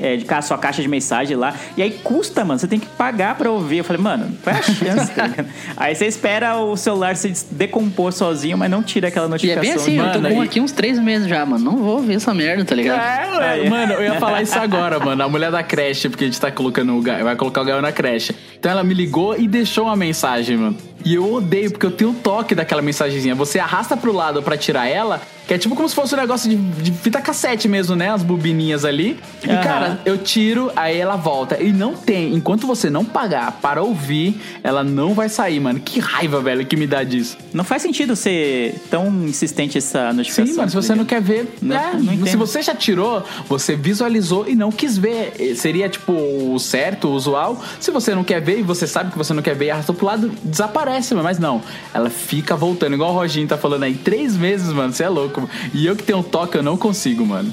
é, de sua caixa de mensagem lá. E aí custa, mano. Você tem que pagar pra ouvir. Eu falei, mano, qual é a chance? tá (laughs) aí você espera o celular se decompor sozinho, mas não tira aquela E é notificação. bem assim, eu tô Mano, com e- aqui uns três meses já, mano. Não vou ouvir essa merda, tá ligado? É, Aí. mano, eu ia falar isso agora, mano. A mulher da creche, porque a gente tá colocando o Gael, vai colocar o Gael na creche. Então ela me ligou e deixou uma mensagem, mano. E eu odeio, porque eu tenho o toque daquela mensagenzinha. Você arrasta pro lado pra tirar ela, que é tipo como se fosse um negócio de, de fita cassete mesmo, né? As bobininhas ali. E, Aham. cara, eu tiro, aí ela volta. E não tem, enquanto você não pagar para ouvir, ela não vai sair, mano. Que raiva, velho, que me dá disso. Não faz sentido ser tão insistente essa notificação. Sim, mano, se você não quer ver, Não- é, não se você já tirou, você visualizou e não quis ver. Seria tipo o certo, o usual. Se você não quer ver e você sabe que você não quer ver e arrastou pro lado, desaparece, mano. Mas não, ela fica voltando, igual o Roginho tá falando aí. Três meses, mano, você é louco. E eu que tenho um toque, eu não consigo, mano.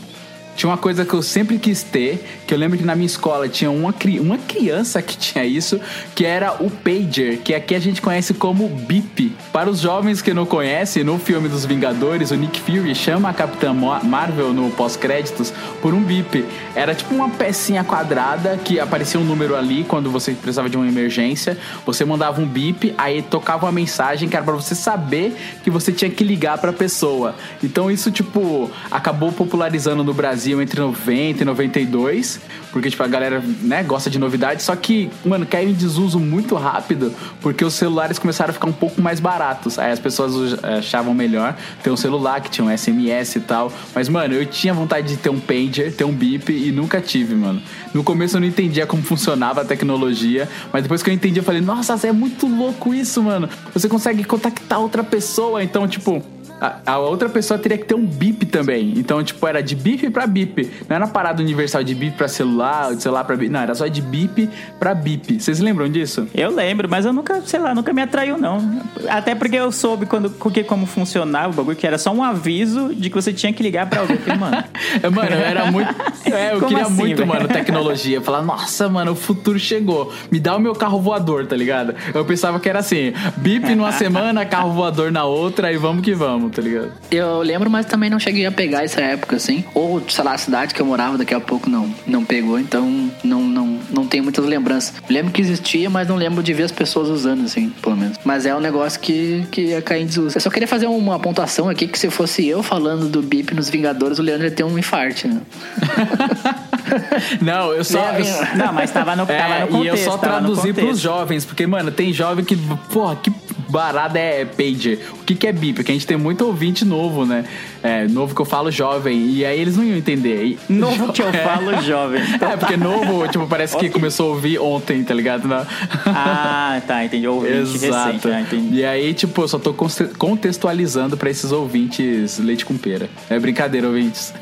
Tinha uma coisa que eu sempre quis ter, que eu lembro que na minha escola tinha uma, cri- uma criança que tinha isso, que era o pager, que aqui a gente conhece como bip. Para os jovens que não conhecem, no filme dos Vingadores, o Nick Fury chama a Capitã Marvel no pós-créditos por um bip. Era tipo uma pecinha quadrada que aparecia um número ali quando você precisava de uma emergência. Você mandava um bip, aí tocava uma mensagem que era pra você saber que você tinha que ligar pra pessoa. Então isso, tipo, acabou popularizando no Brasil entre 90 e 92, porque, tipo, a galera, né, gosta de novidade, só que, mano, caiu em desuso muito rápido, porque os celulares começaram a ficar um pouco mais baratos. Aí as pessoas achavam melhor ter um celular que tinha um SMS e tal. Mas, mano, eu tinha vontade de ter um pager, ter um bip e nunca tive, mano. No começo eu não entendia como funcionava a tecnologia, mas depois que eu entendi, eu falei, nossa, é muito louco isso, mano. Você consegue contactar outra pessoa, então, tipo. A, a outra pessoa teria que ter um bip também. Então, tipo, era de bip pra bip. Não era parada universal de bip pra celular, de celular pra bip. Não, era só de bip pra bip. Vocês lembram disso? Eu lembro, mas eu nunca, sei lá, nunca me atraiu, não. Até porque eu soube quando, com que, como funcionava o bagulho, que era só um aviso de que você tinha que ligar pra alguém. Falei, mano, (laughs) É, Mano, eu era muito. (laughs) É, eu Como queria assim, muito, velho? mano, tecnologia. Falar, nossa, mano, o futuro chegou. Me dá o meu carro voador, tá ligado? Eu pensava que era assim: bip numa semana, carro voador na outra, e vamos que vamos, tá ligado? Eu lembro, mas também não cheguei a pegar essa época, assim. Ou, sei lá, a cidade que eu morava daqui a pouco não, não pegou, então não, não, não tenho muitas lembranças. Lembro que existia, mas não lembro de ver as pessoas usando, assim, pelo menos. Mas é um negócio que, que ia cair em desuso. Eu só queria fazer uma pontuação aqui que se fosse eu falando do bip nos Vingadores, o Leandro ia ter um infarte, né? (laughs) Não, eu só. Leve- eu- não, mas tava no, tava É, no contexto. e eu só tava traduzi pros jovens, porque, mano, tem jovem que, porra, que barada é pager. O que, que é bip? Porque a gente tem muito ouvinte novo, né? É, novo que eu falo jovem, e aí eles não iam entender. E- Novo (laughs) que eu falo jovem. (laughs) É, porque novo, tipo, parece que começou a ouvir ontem, tá ligado? Não. Ah, tá, entendi. Ouvinte Exato. recente, ah, entendi. E aí, tipo, eu só tô conte- contextualizando pra esses ouvintes leite com pera. É brincadeira, ouvintes.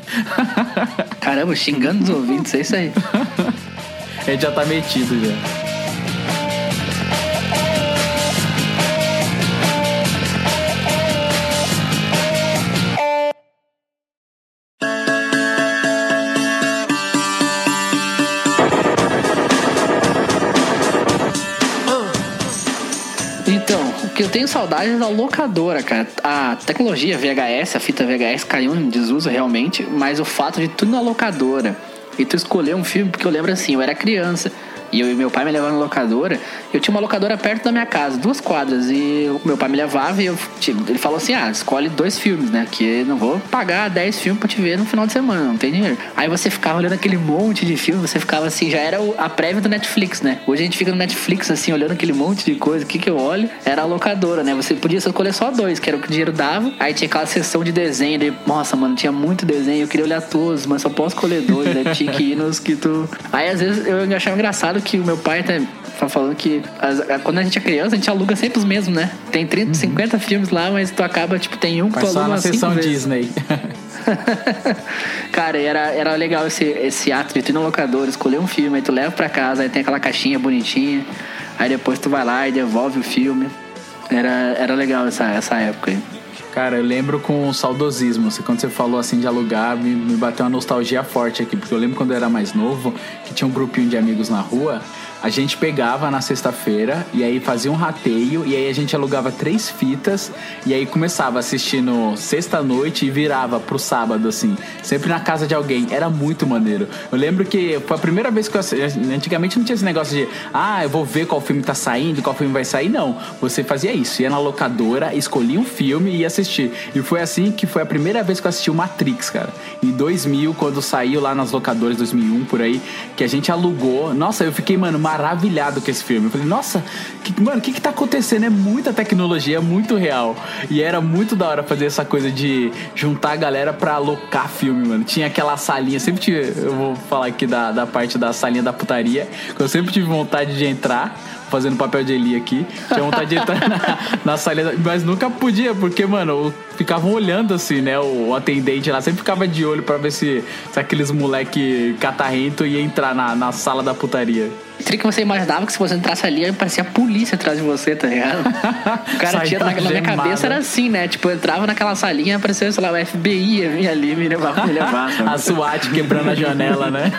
(laughs) Caramba, xingando os ouvintes, é isso aí. A gente já tá metido já. Tenho saudade é da locadora, cara. A tecnologia VHS, a fita VHS caiu em desuso realmente, mas o fato de tudo na locadora e tu escolher um filme, porque eu lembro assim, eu era criança e eu e meu pai me levavam na locadora, eu tinha uma locadora perto da minha casa, duas quadras, e meu pai me levava e eu, tipo, ele falou assim: ah, escolhe dois filmes, né? Que não vou pagar 10 filmes pra te ver no final de semana, não tem dinheiro. Aí você ficava olhando aquele monte de filme, você ficava assim, já era a prévia do Netflix, né? Hoje a gente fica no Netflix, assim, olhando aquele monte de coisa, o que que eu olho? Era a locadora, né? Você podia escolher só dois, que era o que o dinheiro dava. Aí tinha aquela sessão de desenho, daí, nossa, mano, tinha muito desenho, eu queria olhar todos, mas só posso escolher dois, né? Tinha que ir nos que tu... Aí às vezes eu achava engraçado que o meu pai tá falando que as- quando a gente é criança, a gente aluga sempre os mesmos, né? Tem 30, 50 filmes lá, mas tu acaba, tipo, tem um que tu só aluga na umas cinco sessão. Disney. (laughs) Cara, era, era legal esse, esse ato de tu ir no locador, escolher um filme, aí tu leva pra casa, aí tem aquela caixinha bonitinha, aí depois tu vai lá e devolve o filme. Era, era legal essa, essa época aí. Cara, eu lembro com saudosismo. Assim, quando você falou assim de alugar, me, me bateu uma nostalgia forte aqui. Porque eu lembro quando eu era mais novo, que tinha um grupinho de amigos na rua. A gente pegava na sexta-feira e aí fazia um rateio. E aí a gente alugava três fitas. E aí começava assistindo sexta-noite e virava pro sábado, assim. Sempre na casa de alguém. Era muito maneiro. Eu lembro que foi a primeira vez que eu assisti. Antigamente não tinha esse negócio de, ah, eu vou ver qual filme tá saindo, qual filme vai sair. Não. Você fazia isso. Ia na locadora, escolhia um filme e ia assistir. E foi assim que foi a primeira vez que eu assisti o Matrix, cara. Em 2000, quando saiu lá nas locadoras, 2001 por aí, que a gente alugou. Nossa, eu fiquei, mano, maravilhado com esse filme. Eu falei, nossa, que- mano, o que que tá acontecendo? É muita tecnologia, é muito real. E era muito da hora fazer essa coisa de juntar a galera pra alocar filme, mano. Tinha aquela salinha, sempre tive, eu vou falar aqui da, da parte da salinha da putaria, que eu sempre tive vontade de entrar fazendo papel de Eli aqui. Tinha vontade de entrar na, (laughs) na salinha, mas nunca podia, porque, mano, ficavam olhando assim, né? O, atendente lá sempre ficava de olho pra ver se, se aqueles moleque catarrento ia entrar na, na sala da putaria. Tri que você imaginava que se você entrasse ali, parecia a polícia atrás de você, tá ligado? (laughs) O cara tinha na, na minha cabeça era assim, né? Tipo, eu entrava naquela salinha, apareceu, sei lá, o FBI vir ali me levar, me levar. (laughs) A SWAT quebrando a janela, né?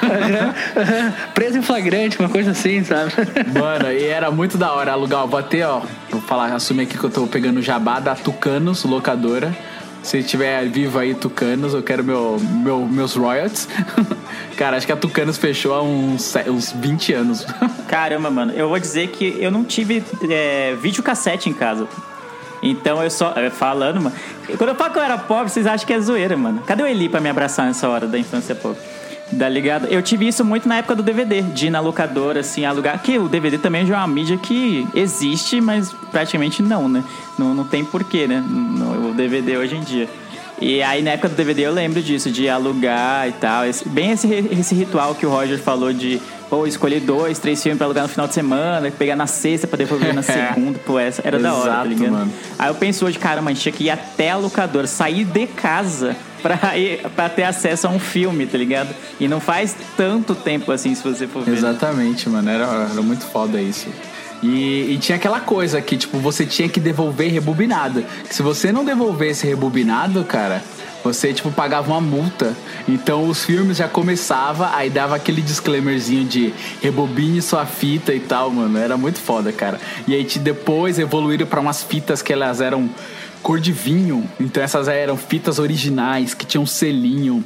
(laughs) Preso em flagrante, uma coisa assim, sabe? Mano, e era muito da hora alugar. Vou até, ó, vou falar, assumir aqui que eu tô pegando o jabá da Tucanos, locadora. Se tiver vivo aí, Tucanos, eu quero meu, meu, meus royalties. (laughs) Cara, acho que a Tucanos fechou há uns, uns 20 anos. (laughs) Caramba, mano, eu vou dizer que eu não tive é, videocassete em casa. Então eu só. eu Falando, mano. Quando eu falo que eu era pobre, vocês acham que é zoeira, mano. Cadê o Eli pra me abraçar nessa hora da infância pobre? Tá ligado? Eu tive isso muito na época do DVD, de ir na locadora, assim, alugar. Que o DVD também já é uma mídia que existe, mas praticamente não, né? Não, não tem porquê, né? No, o DVD hoje em dia. E aí na época do DVD eu lembro disso, de alugar e tal. Esse- bem esse, esse ritual que o Roger falou de pô, escolher dois, três filmes pra alugar no final de semana, pegar na sexta pra devolver na (laughs) segunda, pô, essa era da hora, tá Exato, ligado? mano. Aí eu penso hoje, caramba, a gente tinha que ir até a locadora, sair de casa (laughs) pra, ir, pra ter acesso a um filme, tá ligado? E não faz tanto tempo assim, se você for ver. Exatamente, mano. Era, era muito foda isso. E, e tinha aquela coisa que, tipo, você tinha que devolver rebobinado. Se você não devolvesse rebobinado, cara, você, tipo, pagava uma multa. Então os filmes já começava, aí dava aquele disclaimerzinho de rebobine sua fita e tal, mano. Era muito foda, cara. E aí depois evoluíram pra umas fitas que elas eram cor de vinho. Então essas eram fitas originais, que tinham selinho.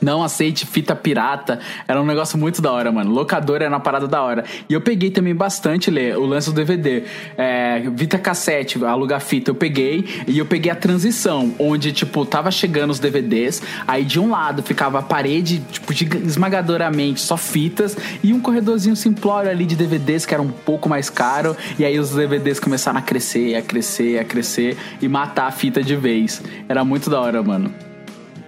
Não aceite fita pirata. Era um negócio muito da hora, mano. Locador era uma parada da hora. E eu peguei também bastante, Lê, o lance do DVD. É, Vita cassete, alugar fita, eu peguei. E eu peguei a transição, onde, tipo, tava chegando os DVDs. Aí de um lado ficava a parede, tipo, esmagadoramente, só fitas. E um corredorzinho simplório ali de DVDs, que era um pouco mais caro. E aí os DVDs começaram a crescer, a crescer, a crescer. E matar a fita de vez. Era muito da hora, mano.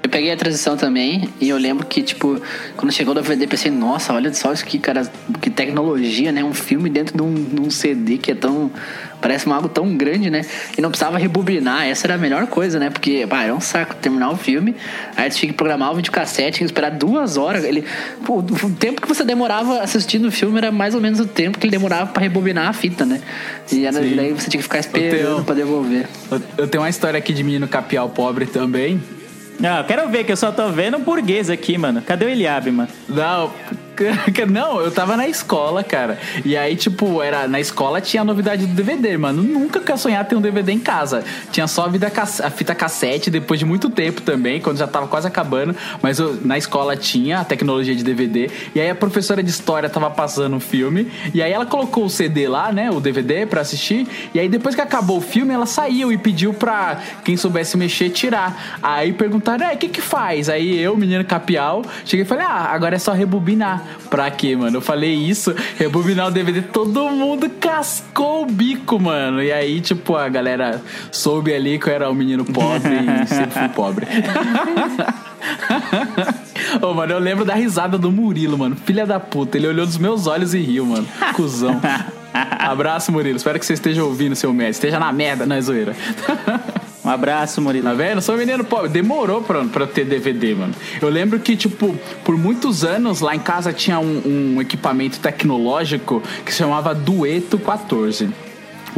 Eu peguei a transição também e eu lembro que, tipo, quando chegou o DVD, pensei, nossa, olha só isso aqui, cara, que tecnologia, né? Um filme dentro de um, de um CD que é tão. Parece algo tão grande, né? E não precisava rebobinar, essa era a melhor coisa, né? Porque, pá, era um saco terminar o filme, aí tinha que programar o videocassete, tinha que esperar duas horas. Ele, pô, o tempo que você demorava assistindo o filme era mais ou menos o tempo que ele demorava pra rebobinar a fita, né? E era, Sim. daí você tinha que ficar esperando pra devolver. Eu, eu tenho uma história aqui de menino capial pobre também. Não, eu quero ver que eu só tô vendo um burguês aqui, mano. Cadê o Eliabe, mano? Não, (laughs) não, eu tava na escola, cara. E aí, tipo, era na escola tinha a novidade do DVD, mano. Nunca que eu sonhar ter um DVD em casa. Tinha só a, vida, a fita cassete depois de muito tempo também, quando já tava quase acabando. Mas eu- na escola tinha a tecnologia de DVD. E aí a professora de história tava passando o filme. E aí ela colocou o CD lá, né? O DVD pra assistir. E aí depois que acabou o filme, ela saiu e pediu pra quem soubesse mexer tirar. Aí perguntaram, é, o que que faz? Aí eu, menino capial, cheguei e falei, ah, agora é só rebobinar. Pra quê, mano? Eu falei isso, rebobinar o DVD, todo mundo cascou o bico, mano. E aí, tipo, a galera soube ali que eu era um menino pobre e (laughs) sempre fui pobre. (laughs) Ô, mano, eu lembro da risada do Murilo, mano. Filha da puta. Ele olhou nos meus olhos e riu, mano. Cusão. (laughs) Abraço, Murilo. Espero que você esteja ouvindo, seu médico. Esteja na merda, não é zoeira. Um abraço, Murilo. Tá vendo? Sou menino pobre. Demorou pra, pra eu ter DVD, mano. Eu lembro que, tipo, por muitos anos lá em casa tinha um, um equipamento tecnológico que se chamava Dueto 14.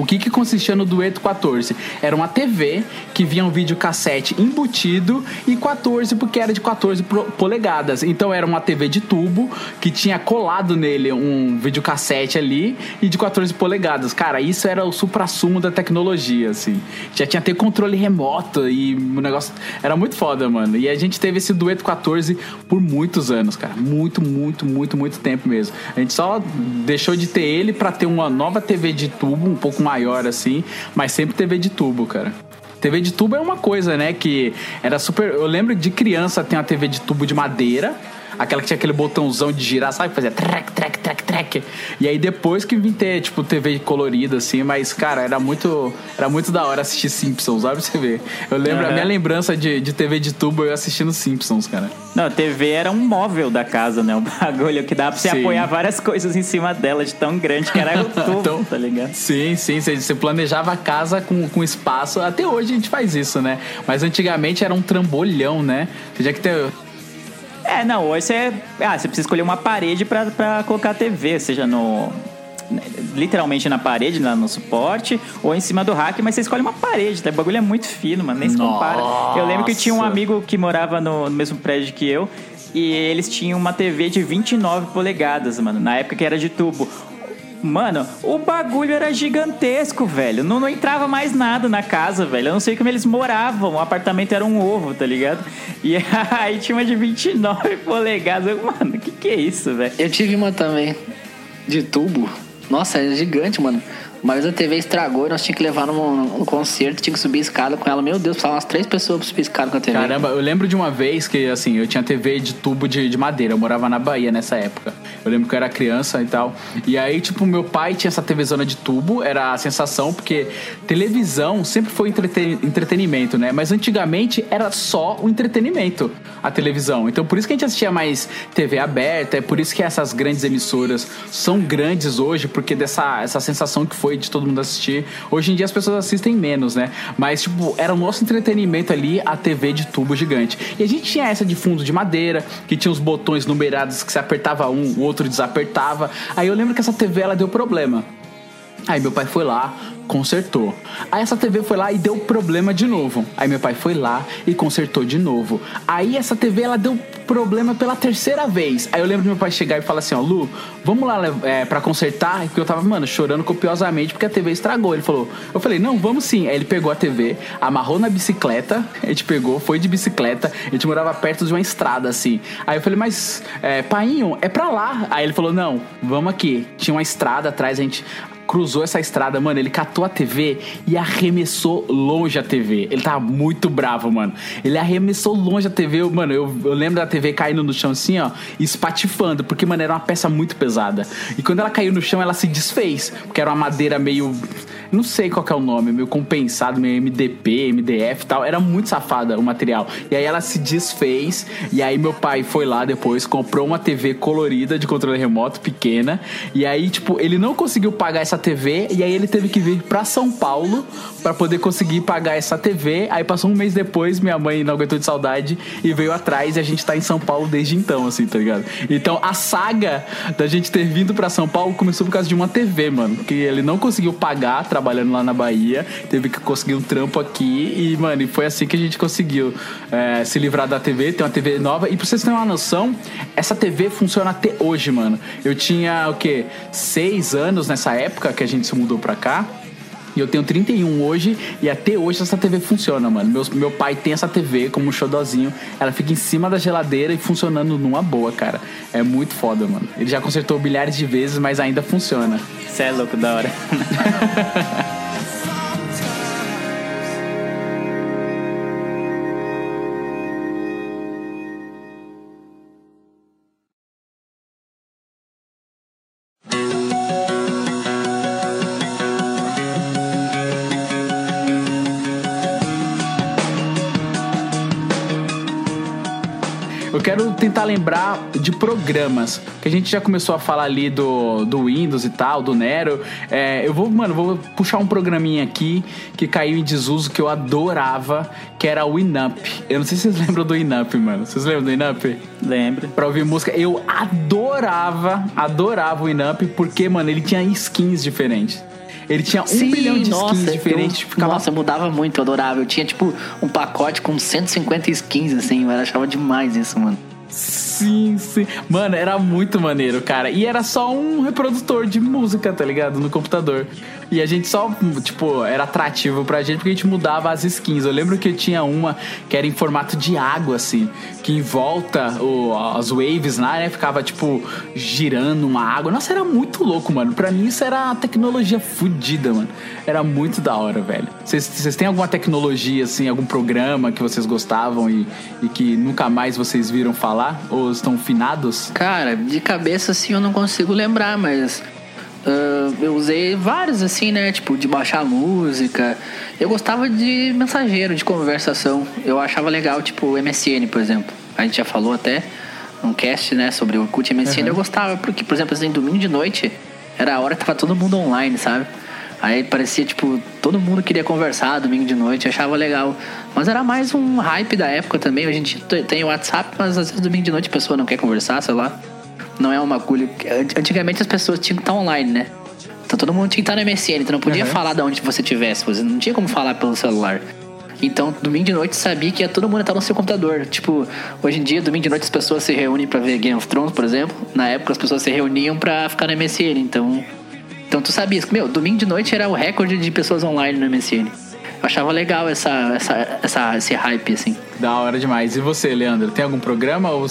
O que que consistia no Dueto 14? Era uma TV que vinha um videocassete embutido e 14 porque era de 14 pro- polegadas. Então era uma TV de tubo que tinha colado nele um videocassete ali e de 14 polegadas. Cara, isso era o supra-sumo da tecnologia, assim. Já tinha até controle remoto e o negócio era muito foda, mano. E a gente teve esse Dueto 14 por muitos anos, cara. Muito, muito, muito, muito tempo mesmo. A gente só deixou de ter ele pra ter uma nova TV de tubo, um pouco maior assim, mas sempre TV de tubo, cara. TV de tubo é uma coisa, né? Que era super. Eu lembro de criança ter uma TV de tubo de madeira. Aquela que tinha aquele botãozão de girar, sabe? Fazia trek, trek, trek, trek. E aí depois que vim ter, tipo, TV colorida, assim, mas, cara, era muito. Era muito da hora assistir Simpsons, sabe? Você ver. Eu lembro, a Aham. minha lembrança de, de TV de tubo eu assistindo Simpsons, cara. Não, a TV era um móvel da casa, né? Um (laughs) bagulho que dava pra você Sim. apoiar várias coisas em cima dela, de tão grande que era o (laughs) tubo, Então- tá ligado? Sim, sim, você, você planejava a casa com, com espaço. Até hoje a gente faz isso, né? Mas antigamente era um trambolhão, né? Você tinha que ter. É, não, hoje você. Ah, você precisa escolher uma parede pra, pra colocar a TV, seja no. Literalmente na parede, lá no suporte, ou em cima do rack, mas você escolhe uma parede, tá? O bagulho é muito fino, mano, nem se compara. Eu lembro que tinha um Nossa. amigo que morava no, no mesmo prédio que eu, e eles tinham uma TV de 29 polegadas, mano, na época que era de tubo. Mano, o bagulho era gigantesco, velho. Não, não entrava mais nada na casa, velho. Eu não sei como eles moravam. O apartamento era um ovo, tá ligado? E (laughs) aí tinha uma de 29 polegadas. Eu, Mano, que, que é isso, velho? Eu tive uma também de tubo. Nossa, é gigante, mano. Mas a TV estragou e nós tínhamos que levar num, num concerto, tinha que subir escada com ela. Meu Deus, precisavam umas três pessoas pra subir escada com a TV. Caramba, eu lembro de uma vez que, assim, eu tinha TV de tubo de, de madeira. Eu morava na Bahia nessa época. Eu lembro que eu era criança e tal. E aí, tipo, meu pai tinha essa TVzona de tubo. Era a sensação, porque televisão sempre foi entreten- entretenimento, né? Mas antigamente era só o entretenimento, a televisão. Então, por isso que a gente assistia mais TV aberta. É por isso que essas grandes emissoras são grandes hoje, porque dessa essa sensação que foi de todo mundo assistir. Hoje em dia as pessoas assistem menos, né? Mas, tipo, era o nosso entretenimento ali, a TV de tubo gigante. E a gente tinha essa de fundo de madeira, que tinha os botões numerados que se apertava um, o outro desapertava. Aí eu lembro que essa TV ela deu problema. Aí meu pai foi lá, consertou. Aí essa TV foi lá e deu problema de novo. Aí meu pai foi lá e consertou de novo. Aí essa TV ela deu problema pela terceira vez. Aí eu lembro do meu pai chegar e falar assim, ó, Lu, vamos lá é, para consertar, porque eu tava, mano, chorando copiosamente porque a TV estragou. Ele falou, eu falei, não, vamos sim. Aí ele pegou a TV, amarrou na bicicleta, (laughs) a gente pegou, foi de bicicleta, a gente morava perto de uma estrada assim. Aí eu falei, mas, é, painho, é pra lá. Aí ele falou, não, vamos aqui. Tinha uma estrada atrás, a gente cruzou essa estrada, mano, ele catou a TV e arremessou longe a TV. Ele tava muito bravo, mano. Ele arremessou longe a TV, mano, eu, eu lembro da TV caindo no chão assim, ó, espatifando, porque, mano, era uma peça muito pesada. E quando ela caiu no chão, ela se desfez, porque era uma madeira meio não sei qual é o nome, meio compensado, meio MDP, MDF e tal. Era muito safada o material. E aí ela se desfez. E aí meu pai foi lá depois, comprou uma TV colorida de controle remoto, pequena. E aí, tipo, ele não conseguiu pagar essa TV. E aí ele teve que vir pra São Paulo pra poder conseguir pagar essa TV. Aí passou um mês depois, minha mãe não aguentou de saudade e veio atrás. E a gente tá em São Paulo desde então, assim, tá ligado? Então a saga da gente ter vindo pra São Paulo começou por causa de uma TV, mano. Que ele não conseguiu pagar trabalhando lá na Bahia, teve que conseguir um trampo aqui e, mano, e foi assim que a gente conseguiu é, se livrar da TV, ter uma TV nova. E pra vocês terem uma noção, essa TV funciona até hoje, mano. Eu tinha, o quê? Seis anos nessa época que a gente se mudou pra cá. E eu tenho 31 hoje e até hoje essa TV funciona, mano. Meu, meu pai tem essa TV como um xodozinho. Ela fica em cima da geladeira e funcionando numa boa, cara. É muito foda, mano. Ele já consertou milhares de vezes, mas ainda funciona. Você é louco da hora. (laughs) lembrar de programas que a gente já começou a falar ali do, do Windows e tal, do Nero. É, eu vou, mano, vou puxar um programinha aqui que caiu em desuso que eu adorava, que era o Inup. Eu não sei se vocês lembram do Inup, mano. Vocês lembram do Inup? Lembro. Pra ouvir música. Eu adorava, adorava o Inup porque, mano, ele tinha skins diferentes. Ele tinha um bilhão de skins diferentes. Eu, ficava Nossa, mudava muito, eu adorava. Eu tinha, tipo, um pacote com 150 skins, assim, eu achava demais isso, mano. Sim, sim. Mano, era muito maneiro, cara. E era só um reprodutor de música, tá ligado? No computador. E a gente só, tipo, era atrativo pra gente porque a gente mudava as skins. Eu lembro que tinha uma que era em formato de água, assim. Que em volta, o, as waves lá, né? Ficava, tipo, girando uma água. Nossa, era muito louco, mano. Pra mim isso era tecnologia fodida, mano. Era muito da hora, velho. Vocês têm alguma tecnologia, assim, algum programa que vocês gostavam e, e que nunca mais vocês viram falar? Ou estão finados? Cara, de cabeça, assim, eu não consigo lembrar, mas... ah, eu usei vários, assim, né? Tipo, de baixar música. Eu gostava de mensageiro, de conversação. Eu achava legal, tipo, o MSN, por exemplo. A gente já falou até num cast, né, sobre o Orkut e MSN. Eu gostava, porque, por exemplo, assim, domingo de noite era a hora que tava todo mundo online, sabe? Aí parecia, tipo, todo mundo queria conversar domingo de noite, achava legal. Mas era mais um hype da época também. A gente tem o WhatsApp, mas às vezes domingo de noite a pessoa não quer conversar, sei lá. Não é uma bagulho. Antigamente as pessoas tinham que estar online, né? Então todo mundo tinha que estar no MSN, tu não podia falar de onde você tivesse, você não tinha como falar pelo celular. Então, domingo de noite sabia que ia todo mundo estar no seu computador. Tipo, hoje em dia, domingo de noite as pessoas se reúnem pra ver Game of Thrones, por exemplo. Na época as pessoas se reuniam pra ficar no MSN. Então, então tu sabias que, meu, domingo de noite era o recorde de pessoas online no MSN. Eu achava legal essa, essa, essa, esse hype, assim. Da hora demais. E você, Leandro, tem algum programa? Ou...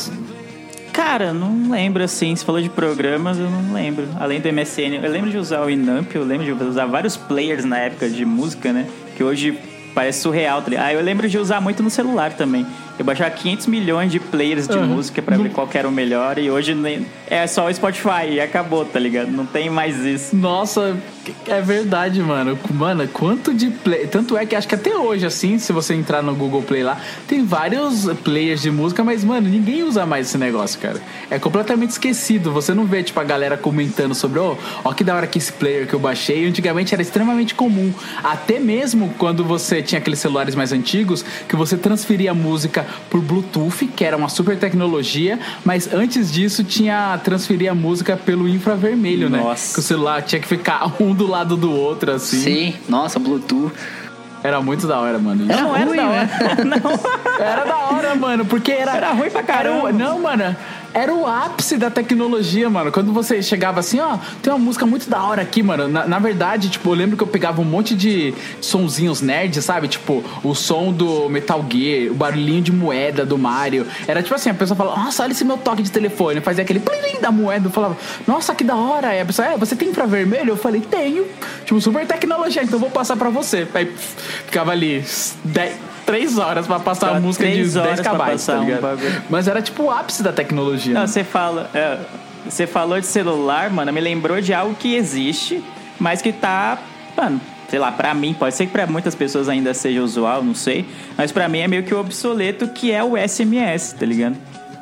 Cara, não lembro assim. Você falou de programas, eu não lembro. Além do MSN, eu lembro de usar o Inamp, eu lembro de usar vários players na época de música, né? Que hoje parece surreal. Tá ah, eu lembro de usar muito no celular também. Eu baixava 500 milhões de players de música pra ver qual que era o melhor e hoje nem, é só o Spotify e acabou, tá ligado? Não tem mais isso. Nossa, é verdade, mano. Mano, quanto de play. Tanto é que acho que até hoje, assim, se você entrar no Google Play lá, tem vários players de música, mas, mano, ninguém usa mais esse negócio, cara. É completamente esquecido. Você não vê, tipo, a galera comentando sobre, ó, ó, que da hora que esse player que eu baixei. Antigamente era extremamente comum. Até mesmo quando você tinha aqueles celulares mais antigos, que você transferia a música por Bluetooth, que era uma super tecnologia, mas antes disso tinha transferir a música pelo infravermelho, né? Nossa. Que o celular tinha que ficar (laughs) um do lado do outro, assim. Sim, nossa, Bluetooth. Era muito da hora, mano. Era não, era ruim, da hora. né? (laughs) não. Era da hora, mano, porque era. Era ruim pra caramba. Era não, mano. Era o ápice da tecnologia, mano. Quando você chegava assim, ó, tem uma música muito da hora aqui, mano. Na, na verdade, tipo, eu lembro que eu pegava um monte de sonzinhos nerds, sabe? Tipo, o som do Metal Gear, o barulhinho de moeda do Mario. Era tipo assim, a pessoa falava, nossa, olha esse meu toque de telefone. Fazia aquele plim da moeda. Eu falava, nossa, que da hora. Aí a pessoa, é, você tem infravermelho? Eu falei, tenho. Tipo, super tecnologia, então eu vou passar pra você. Aí ficava ali 10, 3 horas pra passar a música de três 10 horas kbytes, tá passar um ligado? bagulho. Mas era tipo o ápice da tecnologia. Não, né? você fala. é, você falou de celular, mano, me lembrou de algo que existe, mas que tá. Mano, sei lá, pra mim, pode ser que pra muitas pessoas ainda seja usual, não sei. Mas pra mim é meio que obsoleto, que é o SMS, tá ligado?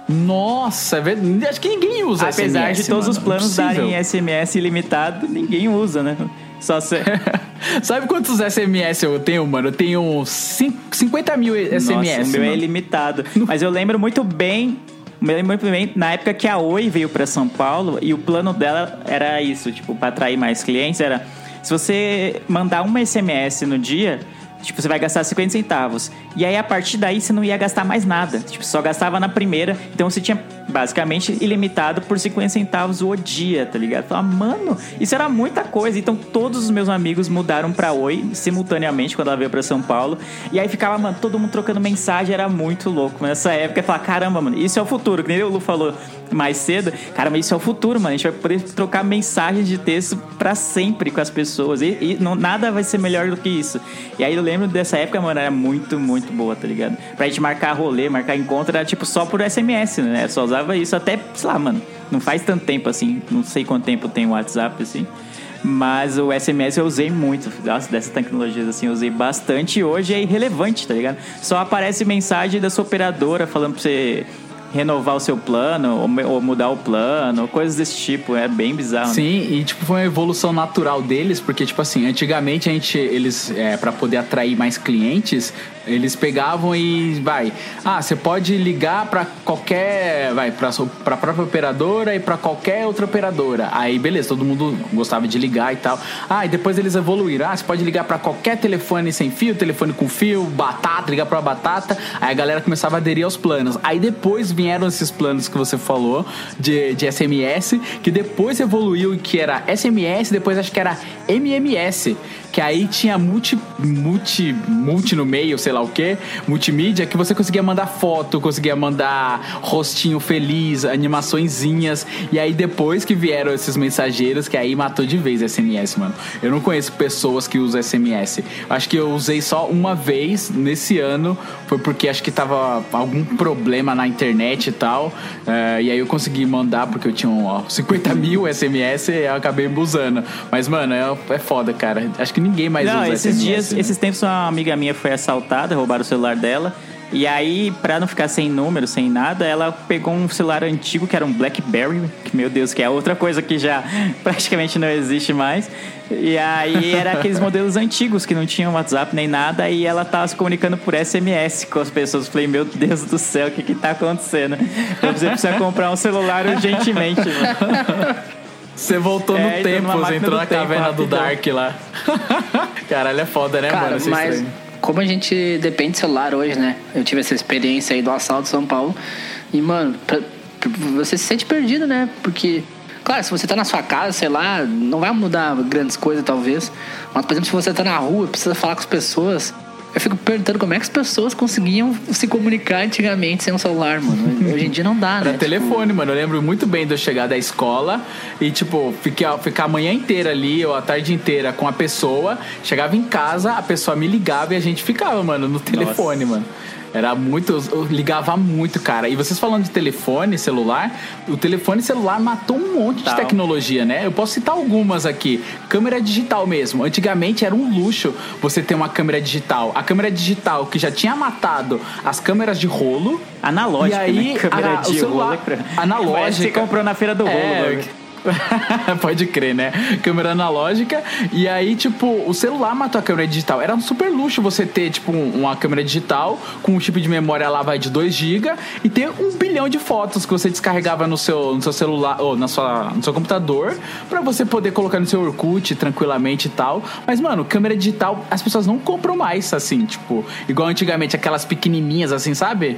Nossa, é verdade. Acho que ninguém usa Apesar SMS, de todos mano. os planos darem SMS ilimitado, ninguém usa, né? Só se... (laughs) Sabe quantos SMS eu tenho, mano? Eu tenho cin- 50 mil SMS. Nossa, o meu é mano. ilimitado. Mas eu lembro muito bem. Me lembro muito bem na época que a Oi veio pra São Paulo e o plano dela era isso, tipo, pra atrair mais clientes, era se você mandar uma SMS no dia, tipo, você vai gastar 50 centavos. E aí a partir daí você não ia gastar mais nada. Tipo, só gastava na primeira. Então você tinha basicamente ilimitado por 50 centavos o dia, tá ligado? Eu mano, isso era muita coisa. Então todos os meus amigos mudaram pra Oi simultaneamente quando ela veio pra São Paulo. E aí ficava, mano, todo mundo trocando mensagem, era muito louco. Nessa época eu falava, caramba, mano, isso é o futuro. Que nem o Lu falou mais cedo. Caramba, isso é o futuro, mano. A gente vai poder trocar mensagens de texto pra sempre com as pessoas. E, e não, nada vai ser melhor do que isso. E aí eu lembro dessa época, mano, era muito, muito boa, tá ligado? Pra gente marcar rolê, marcar encontro, era tipo só por SMS, né? Só usava isso até, sei lá, mano, não faz tanto tempo assim. Não sei quanto tempo tem o WhatsApp, assim. Mas o SMS eu usei muito. Nossa, dessas tecnologias assim, eu usei bastante. E hoje é irrelevante, tá ligado? Só aparece mensagem da sua operadora falando pra você renovar o seu plano ou, mudar o plano, coisas desse tipo. É bem bizarro. né? Sim, e tipo, foi uma evolução natural deles, porque, tipo assim, antigamente a gente, eles, é, para poder atrair mais clientes, eles pegavam e vai. Ah, você pode ligar pra qualquer. Vai, pra, sua- pra própria operadora e pra qualquer outra operadora. Aí, beleza, todo mundo gostava de ligar e tal. Ah, e depois eles evoluíram. Ah, você pode ligar pra qualquer telefone sem fio, telefone com fio, batata, ligar pra batata. Aí a galera começava a aderir aos planos. Aí depois vieram esses planos que você falou de, de SMS, que depois evoluiu que era SMS, depois acho que era MMS, que aí tinha multi, multi, multi no meio, sei lá o que, multimídia, que você conseguia mandar foto, conseguia mandar rostinho feliz, animaçõezinhas, e aí depois que vieram esses mensageiros, que aí matou de vez SMS, mano. Eu não conheço pessoas que usam SMS. Acho que eu usei só uma vez nesse ano, foi porque acho que tava algum problema na internet e tal, eh, e aí eu consegui mandar, porque eu tinha um, ó, 50 mil SMS e eu acabei usando. Mas, mano, é, é foda, cara. Acho que ninguém mais Não, usa esses SMS. dias, né? esses tempos uma amiga minha foi assaltada, roubaram o celular dela. E aí, pra não ficar sem número, sem nada, ela pegou um celular antigo que era um BlackBerry, que meu Deus, que é outra coisa que já (laughs) praticamente não existe mais. E aí era aqueles modelos antigos que não tinham WhatsApp nem nada, e ela tava se comunicando por SMS com as pessoas. Falei, meu Deus do céu, o que que tá acontecendo? Então você precisa comprar um celular urgentemente, mano. (laughs) Você voltou É, no entrou tempo, você entrou do na tempo, caverna do. Dark lá. (laughs) Caralho, é foda, né, Cara, mano? Esse mas estranho. como a gente depende de celular hoje, né? Eu tive essa experiência aí do assalto em São Paulo. E, mano, pra- pra- você se sente perdido, né? Porque, claro, se você tá na sua casa, sei lá, não vai mudar grandes coisas, talvez. Mas, por exemplo, se você tá na rua, precisa falar com as pessoas. Eu fico perguntando como é que as pessoas conseguiam se comunicar antigamente sem um celular, mano. (laughs) Hoje em dia não dá, né? Era telefone, mano. Eu lembro muito bem de eu chegar da escola e, tipo, ficar, ficar a manhã inteira ali ou a tarde inteira com a pessoa. Chegava em casa, a pessoa me ligava e a gente ficava, mano, no telefone, mano. Era muito. Eu ligava muito, cara. E vocês falando de telefone, celular, o telefone celular matou um monte de Tal. tecnologia, né? Eu posso citar algumas aqui. Câmera digital mesmo. Antigamente era um luxo você ter uma câmera digital. A câmera digital que já tinha matado as câmeras de rolo. Analógica, E aí, né? Câmera a- o de celular- rolo. analógica. Você comprou na feira do rolo, É, né? (laughs) Pode crer, né? Câmera analógica. E aí, tipo, o celular matou a câmera digital. Era um super luxo você ter, tipo, um- uma câmera digital com um chip de memória lá, vai de 2 GB e ter um bilhão de fotos que você descarregava no seu, no seu celular ou na sua, no seu computador pra você poder colocar no seu Orkut tranquilamente e tal. Mas, mano, câmera digital, as pessoas não compram mais, assim, tipo, igual antigamente, aquelas pequenininhas, assim, sabe?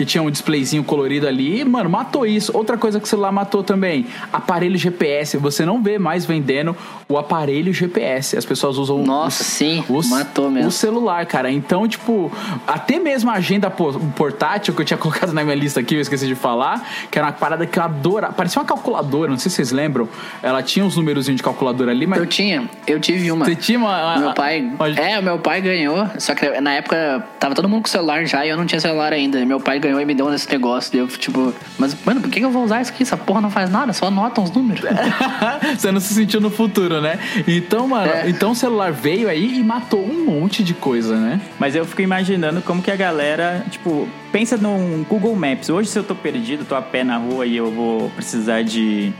Que tinha um displayzinho colorido ali, mano, matou isso. Outra coisa que o celular matou também, aparelho GPS. Você não vê mais vendendo o aparelho GPS. As pessoas usam Nossa, sim, matou mesmo. o celular, cara. Então, tipo, até mesmo a agenda po- portátil que eu tinha (laughs) colocado na minha lista aqui, eu esqueci de falar, que era uma parada que eu adorava. Parecia uma calculadora, não sei se vocês lembram. Ela tinha uns númerozinhos de calculadora ali, mas Eu tinha, eu tive uma. você tinha uma. Meu pai. uma- É, o meu pai ganhou. Só que na época tava todo mundo com celular já e eu não tinha celular ainda. Meu pai ganhou e me deu esse negócio. E eu, tipo, mas, mano, por que que eu vou usar isso aqui? Essa porra não faz nada, só anota uns números. (laughs) Você não se sentiu no futuro, né? Então, mano, É. então o celular veio aí e matou um monte de coisa, né? Mas eu fico imaginando como que a galera, tipo, pensa num Google Maps. Hoje, se eu tô perdido, tô a pé na rua e eu vou precisar de.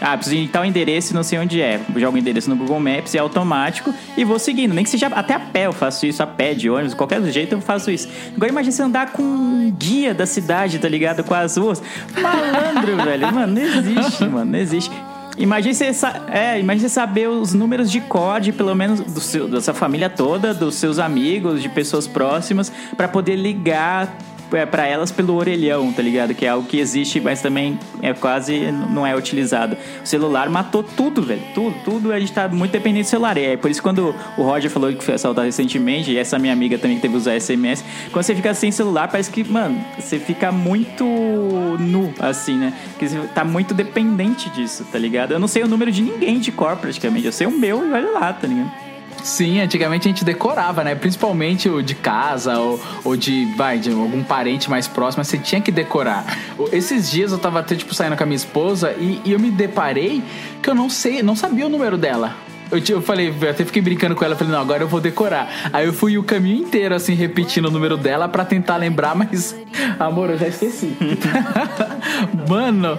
Ah, preciso de tal endereço e não sei onde é. Jogo o endereço no Google Maps, é automático e vou seguindo. Nem que seja até a pé eu faço isso, a pé, de ônibus, qualquer jeito eu faço isso. Agora imagina você andar com um guia da cidade, tá ligado? Com as ruas. Malandro, (laughs) velho. Mano, não existe, mano, não existe. Imagina você, é, imagina você saber os números de código, pelo menos do seu, da sua família toda, dos seus amigos, de pessoas próximas, pra poder ligar é, para elas pelo orelhão, tá ligado? Que é algo que existe, mas também é quase não é utilizado. O celular matou tudo, velho. Tudo, tudo. A gente tá muito dependente do celular. E é por isso quando o Roger falou que foi assaltado recentemente, e essa minha amiga também que teve que usar SMS, quando você fica sem celular, parece que, mano, você fica muito nu, assim, né? Porque você tá muito dependente disso, tá ligado? Eu não sei o número de ninguém de cor, praticamente. Eu sei o meu e olha lá, tá ligado? Sim, antigamente a gente decorava, né? Principalmente o de casa ou, ou de, vai, de algum parente mais próximo, você tinha que decorar. Esses dias eu tava até, tipo, saindo com a minha esposa e, e eu me deparei que eu não sei, não sabia o número dela. Eu, eu falei, eu até fiquei brincando com ela, falei, não, agora eu vou decorar. Aí eu fui o caminho inteiro, assim, repetindo o número dela pra tentar lembrar, mas, (laughs) amor, eu já esqueci. (laughs) Mano,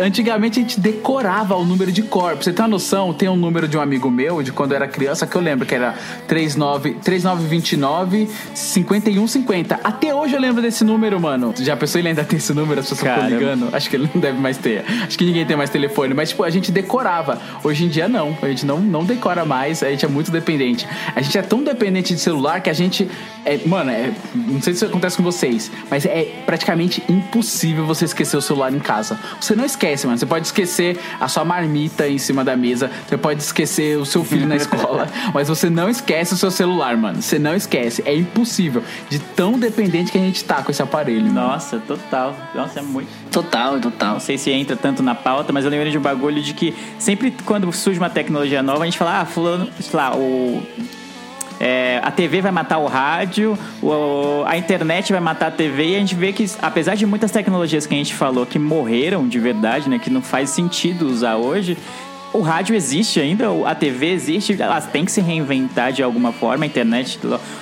antigamente a gente decorava o número de cor. Pra você ter uma noção, tem um número de um amigo meu, de quando eu era criança, que eu lembro que era 39, 3929 5150. Até hoje eu lembro desse número, mano. Já pensou ele ainda tem esse número? As pessoas ficam ligando? Acho que ele não deve mais ter. Acho que ninguém tem mais telefone. Mas, tipo, a gente decorava. Hoje em dia, não. A gente não, não decora mais. A gente é muito dependente. A gente é tão dependente de celular que a gente. É, mano, é, não sei se isso acontece com vocês, mas é praticamente impossível você esquecer o celular em casa. Você não esquece, mano. Você pode esquecer a sua marmita em cima da mesa. Você pode esquecer o seu filho na escola. (laughs) mas você não esquece o seu celular, mano. Você não esquece. É impossível. De tão dependente que a gente tá com esse aparelho. mano. Nossa, total. Nossa, é muito. Total, total. Não sei se entra tanto na pauta, mas eu lembrei de um bagulho de que sempre quando surge uma tecnologia nova, a gente fala, ah, fulano, sei lá, o. é, a TV vai matar o rádio, o- a internet vai matar a TV, e a gente vê que, apesar de muitas tecnologias que a gente falou que morreram de verdade, né, que não faz sentido usar hoje, o rádio existe ainda, a TV existe, elas têm que se reinventar de alguma forma, a internet,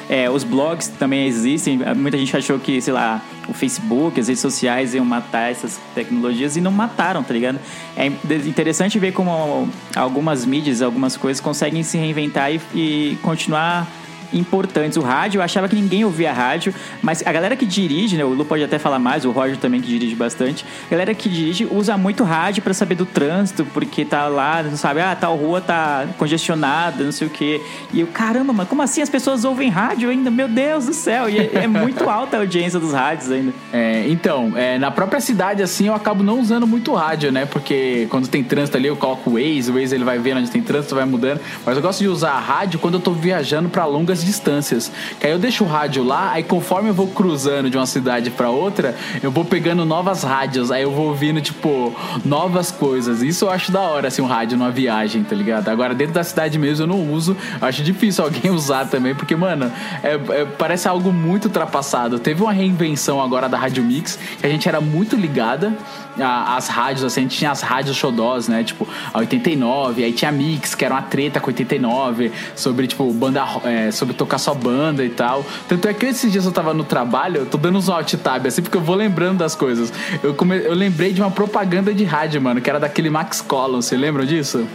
é, os blogs também existem. Muita gente achou que, sei lá, o Facebook, as redes sociais iam matar essas tecnologias e não mataram, tá ligado? É interessante ver como algumas mídias, algumas coisas conseguem se reinventar e, e continuar importantes. O rádio, eu achava que ninguém ouvia rádio, mas a galera que dirige, né? O Lu pode até falar mais, o Roger também que dirige bastante. A galera que dirige usa muito rádio pra saber do trânsito, porque tá lá, não sabe, ah, tal rua tá congestionada, não sei o quê. E eu, caramba, mano, como assim as pessoas ouvem rádio ainda? Meu Deus do céu! E é, é muito (laughs) alta a audiência dos rádios ainda. É, então, é, na própria cidade, assim, eu acabo não usando muito rádio, né? Porque quando tem trânsito ali, eu coloco o Waze, o Waze ele vai vendo onde tem trânsito, vai mudando. Mas eu gosto de usar a rádio quando eu tô viajando pra longas longas distâncias. Que aí eu deixo o rádio lá, aí conforme eu vou cruzando de uma cidade pra outra, eu vou pegando novas rádios, aí eu vou ouvindo, tipo, novas coisas. Isso eu acho da hora, assim, um rádio numa viagem, tá ligado? Agora, dentro da cidade mesmo eu não uso. Eu acho difícil alguém (laughs) usar também, porque, mano, é- é- parece algo muito ultrapassado. Teve uma reinvenção agora da Rádio Mix, que a gente era muito ligada às rádios, assim, a gente tinha as rádios xodós, né? Tipo, a 89, aí tinha a Mix, que era uma treta com 89, sobre, tipo, banda, é, sobre tocar só banda e tal. Tanto é que esses dias eu tava no trabalho, eu tô dando uns alt tab, assim, porque eu vou lembrando das coisas. Eu, come- eu lembrei de uma propaganda de rádio, mano, que era daquele Max Collins, você lembra disso?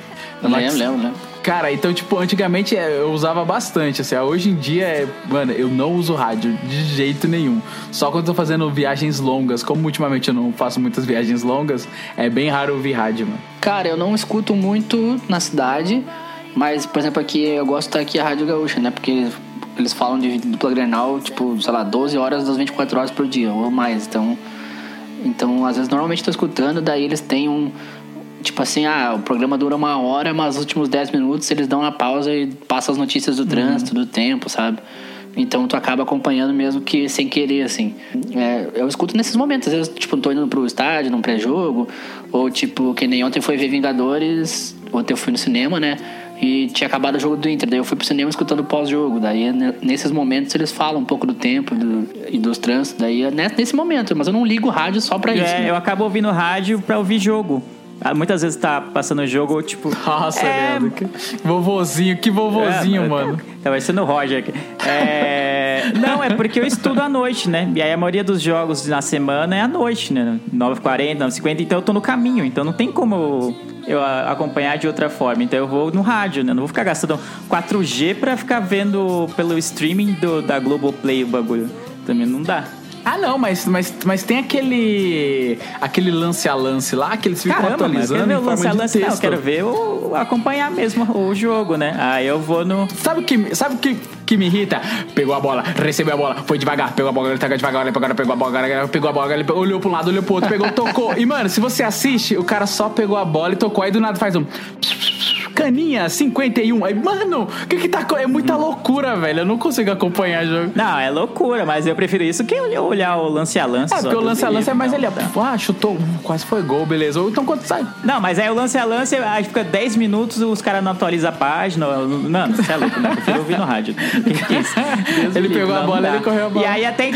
Da Max- Lembro, lembro, lembro. Cara, então, tipo, antigamente é, eu usava bastante, assim, hoje em dia, é, mano, eu não uso rádio de jeito nenhum. Só quando eu tô fazendo viagens longas, como ultimamente eu não faço muitas viagens longas, é bem raro ouvir rádio, mano. Cara, eu não escuto muito na cidade, mas, por exemplo, aqui eu gosto de estar aqui a Rádio Gaúcha, né? Porque eles falam de dupla Grenal, tipo, sei lá, 12 horas das 24 horas por dia, ou mais. Então, então às vezes, normalmente tô escutando, daí eles têm um. Tipo assim, ah, o programa dura uma hora, mas os últimos 10 minutos eles dão uma pausa e passam as notícias do trânsito, do tempo, sabe? Então tu acaba acompanhando mesmo que sem querer, assim. É, eu escuto nesses momentos, às vezes, tipo, tô indo pro estádio, num pré-jogo, ou tipo, que nem ontem foi ver Vingadores, ontem eu fui no cinema, né? E tinha acabado o jogo do Inter, daí eu fui pro cinema escutando o pós-jogo. Daí ne- nesses momentos eles falam um pouco do tempo do- e dos trânsitos, daí é ne- nesse momento, mas eu não ligo o rádio só pra isso. É, né? eu acabo ouvindo rádio pra ouvir jogo. Ah, Muitas vezes tá passando jogo, tipo. (laughs) Nossa, é, que vovozinho, que vovozinho, É, mano. Tá parecendo o Roger aqui. É, Não, é porque eu estudo à noite, né? E aí a maioria dos jogos na semana é à noite, né? 9h40, 9h50, então eu tô no caminho. Então não tem como eu acompanhar de outra forma. Então eu vou no rádio, né? Não vou ficar gastando 4G pra ficar vendo pelo streaming do, da Globoplay o bagulho. Também não dá. Ah, não, mas, mas, mas tem aquele aquele lance a lance lá que eles ficam Caramba, mano, eu quero atualizando ver em o forma lance a lance. Não, eu quero ver o, acompanhar mesmo o jogo, né? Aí eu vou no. Sabe o que, sabe o que, que me irrita? Pegou a bola, recebeu a bola, foi devagar, pegou a bola, ele tá devagar, ele pegou, pegou a bola, pegou a bola, ele olhou pra um lado, olhou pro outro, pegou, tocou. E, mano, se você assiste, o cara só pegou a bola e tocou, aí do nada faz um. Caninha, 51. Aí, mano, o que que tá. É muita loucura, velho. Eu não consigo acompanhar o jogo. Não, é loucura, mas eu prefiro isso que olhar o lance a lance. É, porque o lance a lance é mais ele. tá. Ah, chutou, quase foi gol, beleza. Ou então quando sai. Não, mas aí o lance a lance, aí fica 10 minutos, os caras não atualizam a página. Mano, você é louco, né? Eu prefiro ouvir no rádio. (laughs) Que que é isso? Deus Ele pegou a bola, ele correu a bola. E aí até.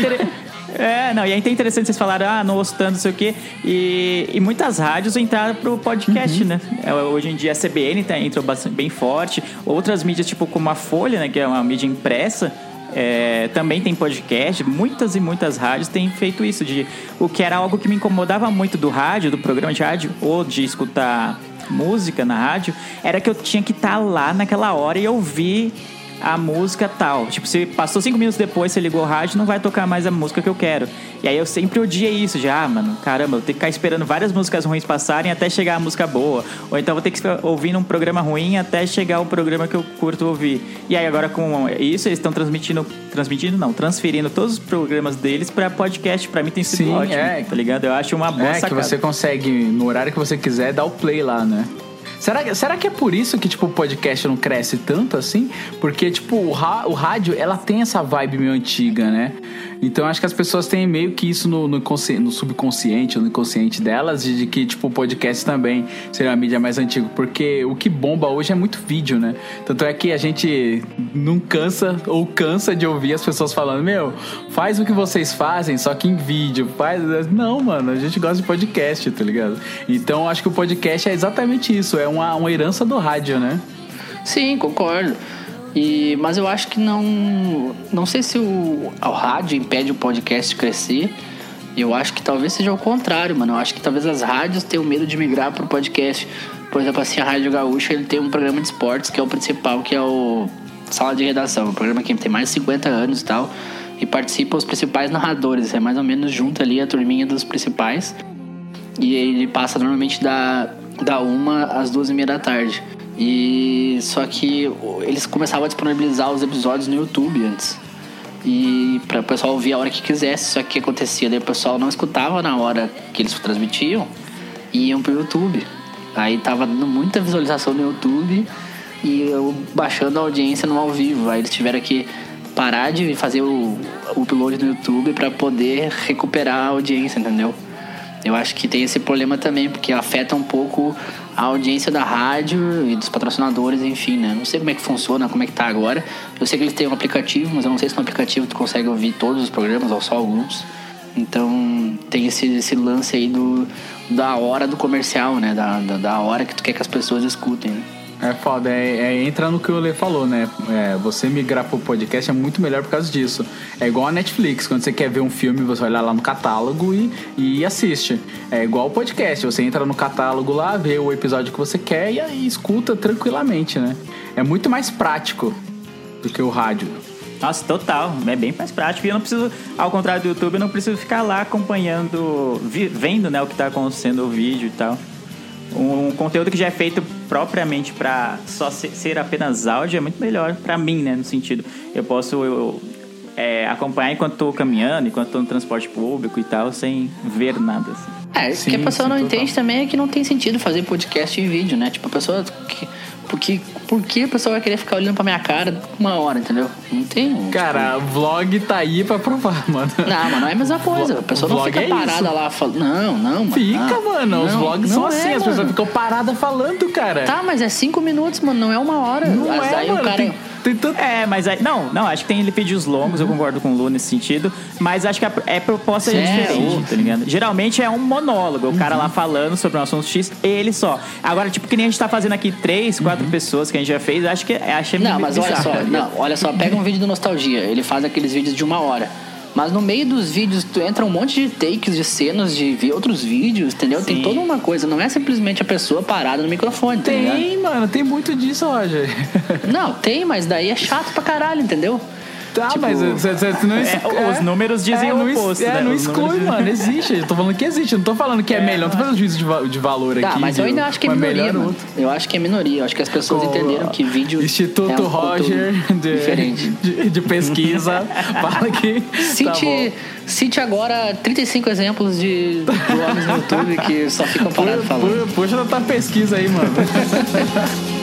É, não, e é até interessante vocês falaram, ah, não ouço tanto, não sei o quê. E, e muitas rádios entraram pro podcast, Uhum. né? É, Hoje em dia a CBN tá, entrou bastante, bem forte. Outras mídias, tipo como a Folha, né? Que é uma mídia impressa. é, também tem podcast, muitas e muitas rádios têm feito isso, de o que era algo que me incomodava muito do rádio, do programa de rádio, ou de escutar música na rádio, era que eu tinha que estar lá naquela hora e ouvir a música tal. Tipo, se passou cinco minutos depois, você ligou o rádio, não vai tocar mais a música que eu quero. E aí eu sempre odiei isso, já, ah, mano, caramba, eu tenho que ficar esperando várias músicas ruins passarem até chegar a música boa. Ou então vou ter que ficar ouvindo um programa ruim até chegar o programa que eu curto ouvir. E aí agora com isso, eles estão transmitindo, transmitindo não, transferindo todos os programas deles pra podcast. Pra mim tem sido Sim, ótimo, é. tá ligado? Eu acho uma boa É, que sacada. você consegue, no horário que você quiser, dar o play lá, né? Será, será que é por isso que, tipo, o podcast não cresce tanto assim? Porque, tipo, o, o rádio, ela tem essa vibe meio antiga, né? Então, acho que as pessoas têm meio que isso no, no, no subconsciente ou no inconsciente delas, de, de que, tipo, o podcast também seria uma mídia mais antiga. Porque o que bomba hoje é muito vídeo, né? Tanto é que a gente não cansa ou cansa de ouvir as pessoas falando, meu, faz o que vocês fazem, só que em vídeo. Faz... Não, mano, a gente gosta de podcast, tá ligado? Então, acho que o podcast é exatamente isso, é uma, uma herança do rádio, né? Sim, concordo. E, mas eu acho que não. Não sei se o, o rádio impede o podcast de crescer. Eu acho que talvez seja o contrário, mano. Eu acho que talvez as rádios tenham medo de migrar pro podcast. Por exemplo, assim, a Rádio Gaúcha ele tem um programa de esportes que é o principal, que é o Sala de Redação. Um programa que tem mais de 50 anos e tal. E participam os principais narradores. É mais ou menos junto ali a turminha dos principais. E ele passa normalmente da, da uma às duas e meia da tarde. E só que eles começavam a disponibilizar os episódios no YouTube antes. E para o pessoal ouvir a hora que quisesse. Só que acontecia, daí o pessoal não escutava na hora que eles transmitiam e iam pro YouTube. Aí tava dando muita visualização no YouTube. e eu baixando a audiência no ao vivo. Aí eles tiveram que parar de fazer o upload no YouTube para poder recuperar a audiência, entendeu? Eu acho que tem esse problema também, porque afeta um pouco a audiência da rádio e dos patrocinadores, enfim, né? Não sei como é que funciona, como é que tá agora. Eu sei que eles têm um aplicativo, mas eu não sei se no aplicativo tu consegue ouvir todos os programas ou só alguns. Então tem esse, esse lance aí do, da hora do comercial, né? Da, da, da hora que tu quer que as pessoas escutem. né? É foda, é, é- entra no que o Lê falou, né? É, você migrar pro podcast é muito melhor por causa disso. É igual a Netflix, quando você quer ver um filme, você olha lá no catálogo e, e assiste. É igual o podcast, você entra no catálogo lá, vê o episódio que você quer e aí escuta tranquilamente, né? É muito mais prático do que o rádio. Nossa, total. É bem mais prático. E eu não preciso, ao contrário do YouTube, eu não preciso ficar lá acompanhando, vendo né, o que tá acontecendo, o vídeo e tal. Um conteúdo que já é feito propriamente pra só se- ser apenas áudio é muito melhor pra mim, né? No sentido, eu posso eu, é, acompanhar enquanto tô caminhando, enquanto tô no transporte público e tal, sem ver nada. assim. É, o que a pessoa sim, não total. entende também é que não tem sentido fazer podcast em vídeo, né? Tipo, a pessoa. Que, porque, por que a pessoa vai querer ficar olhando pra minha cara uma hora, entendeu? Não tem. tipo, Cara, vlog tá aí pra provar, (laughs) mano. Não, mas não é a mesma coisa. A pessoa não fica é parada isso. lá falando. Não, não, mano. Fica, não, mano. Os não, vlogs não são é, assim, as pessoas mano. ficam paradas falando, cara. Tá, mas é cinco minutos, mano, não é uma hora. Não Mas é, daí mano. o cara. Tem, tem tanto... É, mas aí, não, não, acho que tem vídeos longos, eu concordo com o Lu nesse sentido, mas acho que a é proposta é É, diferente, tá ligado? Geralmente é um monólogo, o cara lá falando sobre um assunto X, ele só. Agora, tipo, que nem a gente tá fazendo aqui três, quatro pessoas que a gente já fez, acho que acho Não, mas olha bizarro, só, tá ligado? não, olha só, pega um vídeo do Nostalgia, ele faz aqueles vídeos de uma hora. Mas no meio dos vídeos, tu entra um monte de takes de cenas de ver outros vídeos, entendeu? Tem Sim. toda uma coisa, não é simplesmente a pessoa parada no microfone, tá ligado? Tem, mano, tem muito disso, Roger. Não, tem, mas daí é chato pra caralho, entendeu? Tá, Tipo, mas você, você não (laughs) é, os números dizem é, o oposto, É, né? não exclui, números mano. Existe. Eu tô falando que existe. Eu não tô falando que é, melhor. Não tô fazendo juízo de, de valor aqui. Tá, mas eu ainda acho que é minoria, mano. Eu acho que é minoria. Eu acho que as pessoas Com entenderam que vídeo Instituto é um Roger de, diferente. de, de pesquisa. (laughs) fala que. Cite, Tá cite agora 35 exemplos de blogs no YouTube que só ficam parados falando. pu- Puxa da tua pesquisa aí, mano. (laughs)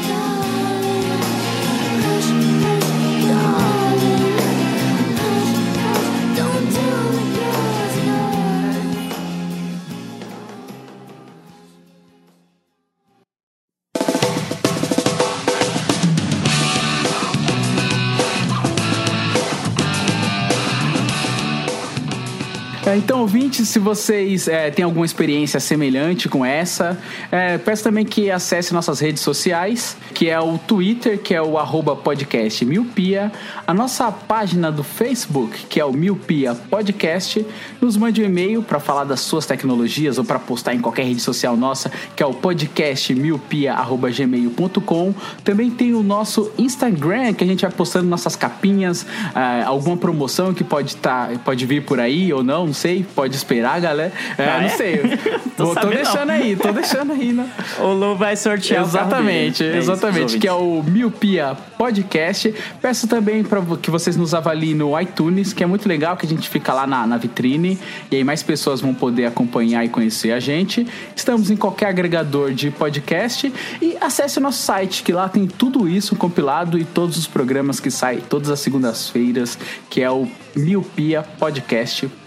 Então, ouvintes, se vocês é, têm alguma experiência semelhante com essa, é, peço também que acesse nossas redes sociais, que é o Twitter, que é o arroba podcast Miopia, a nossa página do Facebook, que é o Miopia Podcast, nos mande um e-mail para falar das suas tecnologias ou para postar em qualquer rede social nossa, que é o podcast miopia.gmail.com. Também tem o nosso Instagram, que a gente vai postando nossas capinhas, ah, alguma promoção que pode, tá, pode vir por aí ou não, não sei, pode esperar, galera. É, Ah, não é? sei. (laughs) Tô Tô, deixando não. aí, tô deixando aí, né? (laughs) O Lu vai sortear Exatamente. É isso, exatamente, os que é o Miopia Podcast. Peço também para que vocês nos avaliem no iTunes, que é muito legal, que a gente fica lá na, na vitrine e aí mais pessoas vão poder acompanhar e conhecer a gente. Estamos em qualquer agregador de podcast e acesse o nosso site, que lá tem tudo isso compilado e todos os programas que saem todas as segundas-feiras, que é o miopiapodcast.com.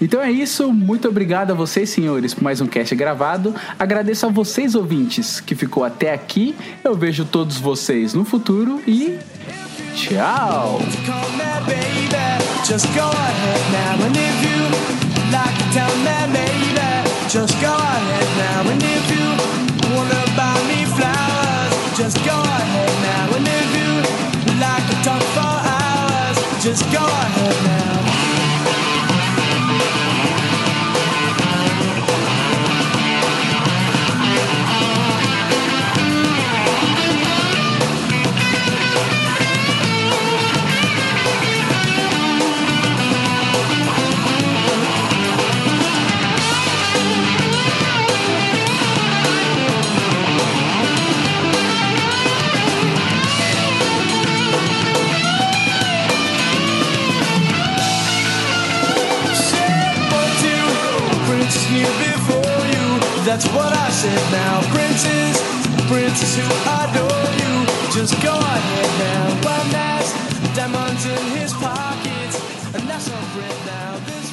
Então é isso, muito obrigado a vocês, senhores, por mais um cast gravado. Agradeço a vocês, ouvintes, que ficou até aqui. Eu vejo todos vocês no futuro e tchau! Just go ahead That's what I said now. Princes princes who adore you. Just go ahead now. One has diamonds in his pockets, and that's all Brit now. This.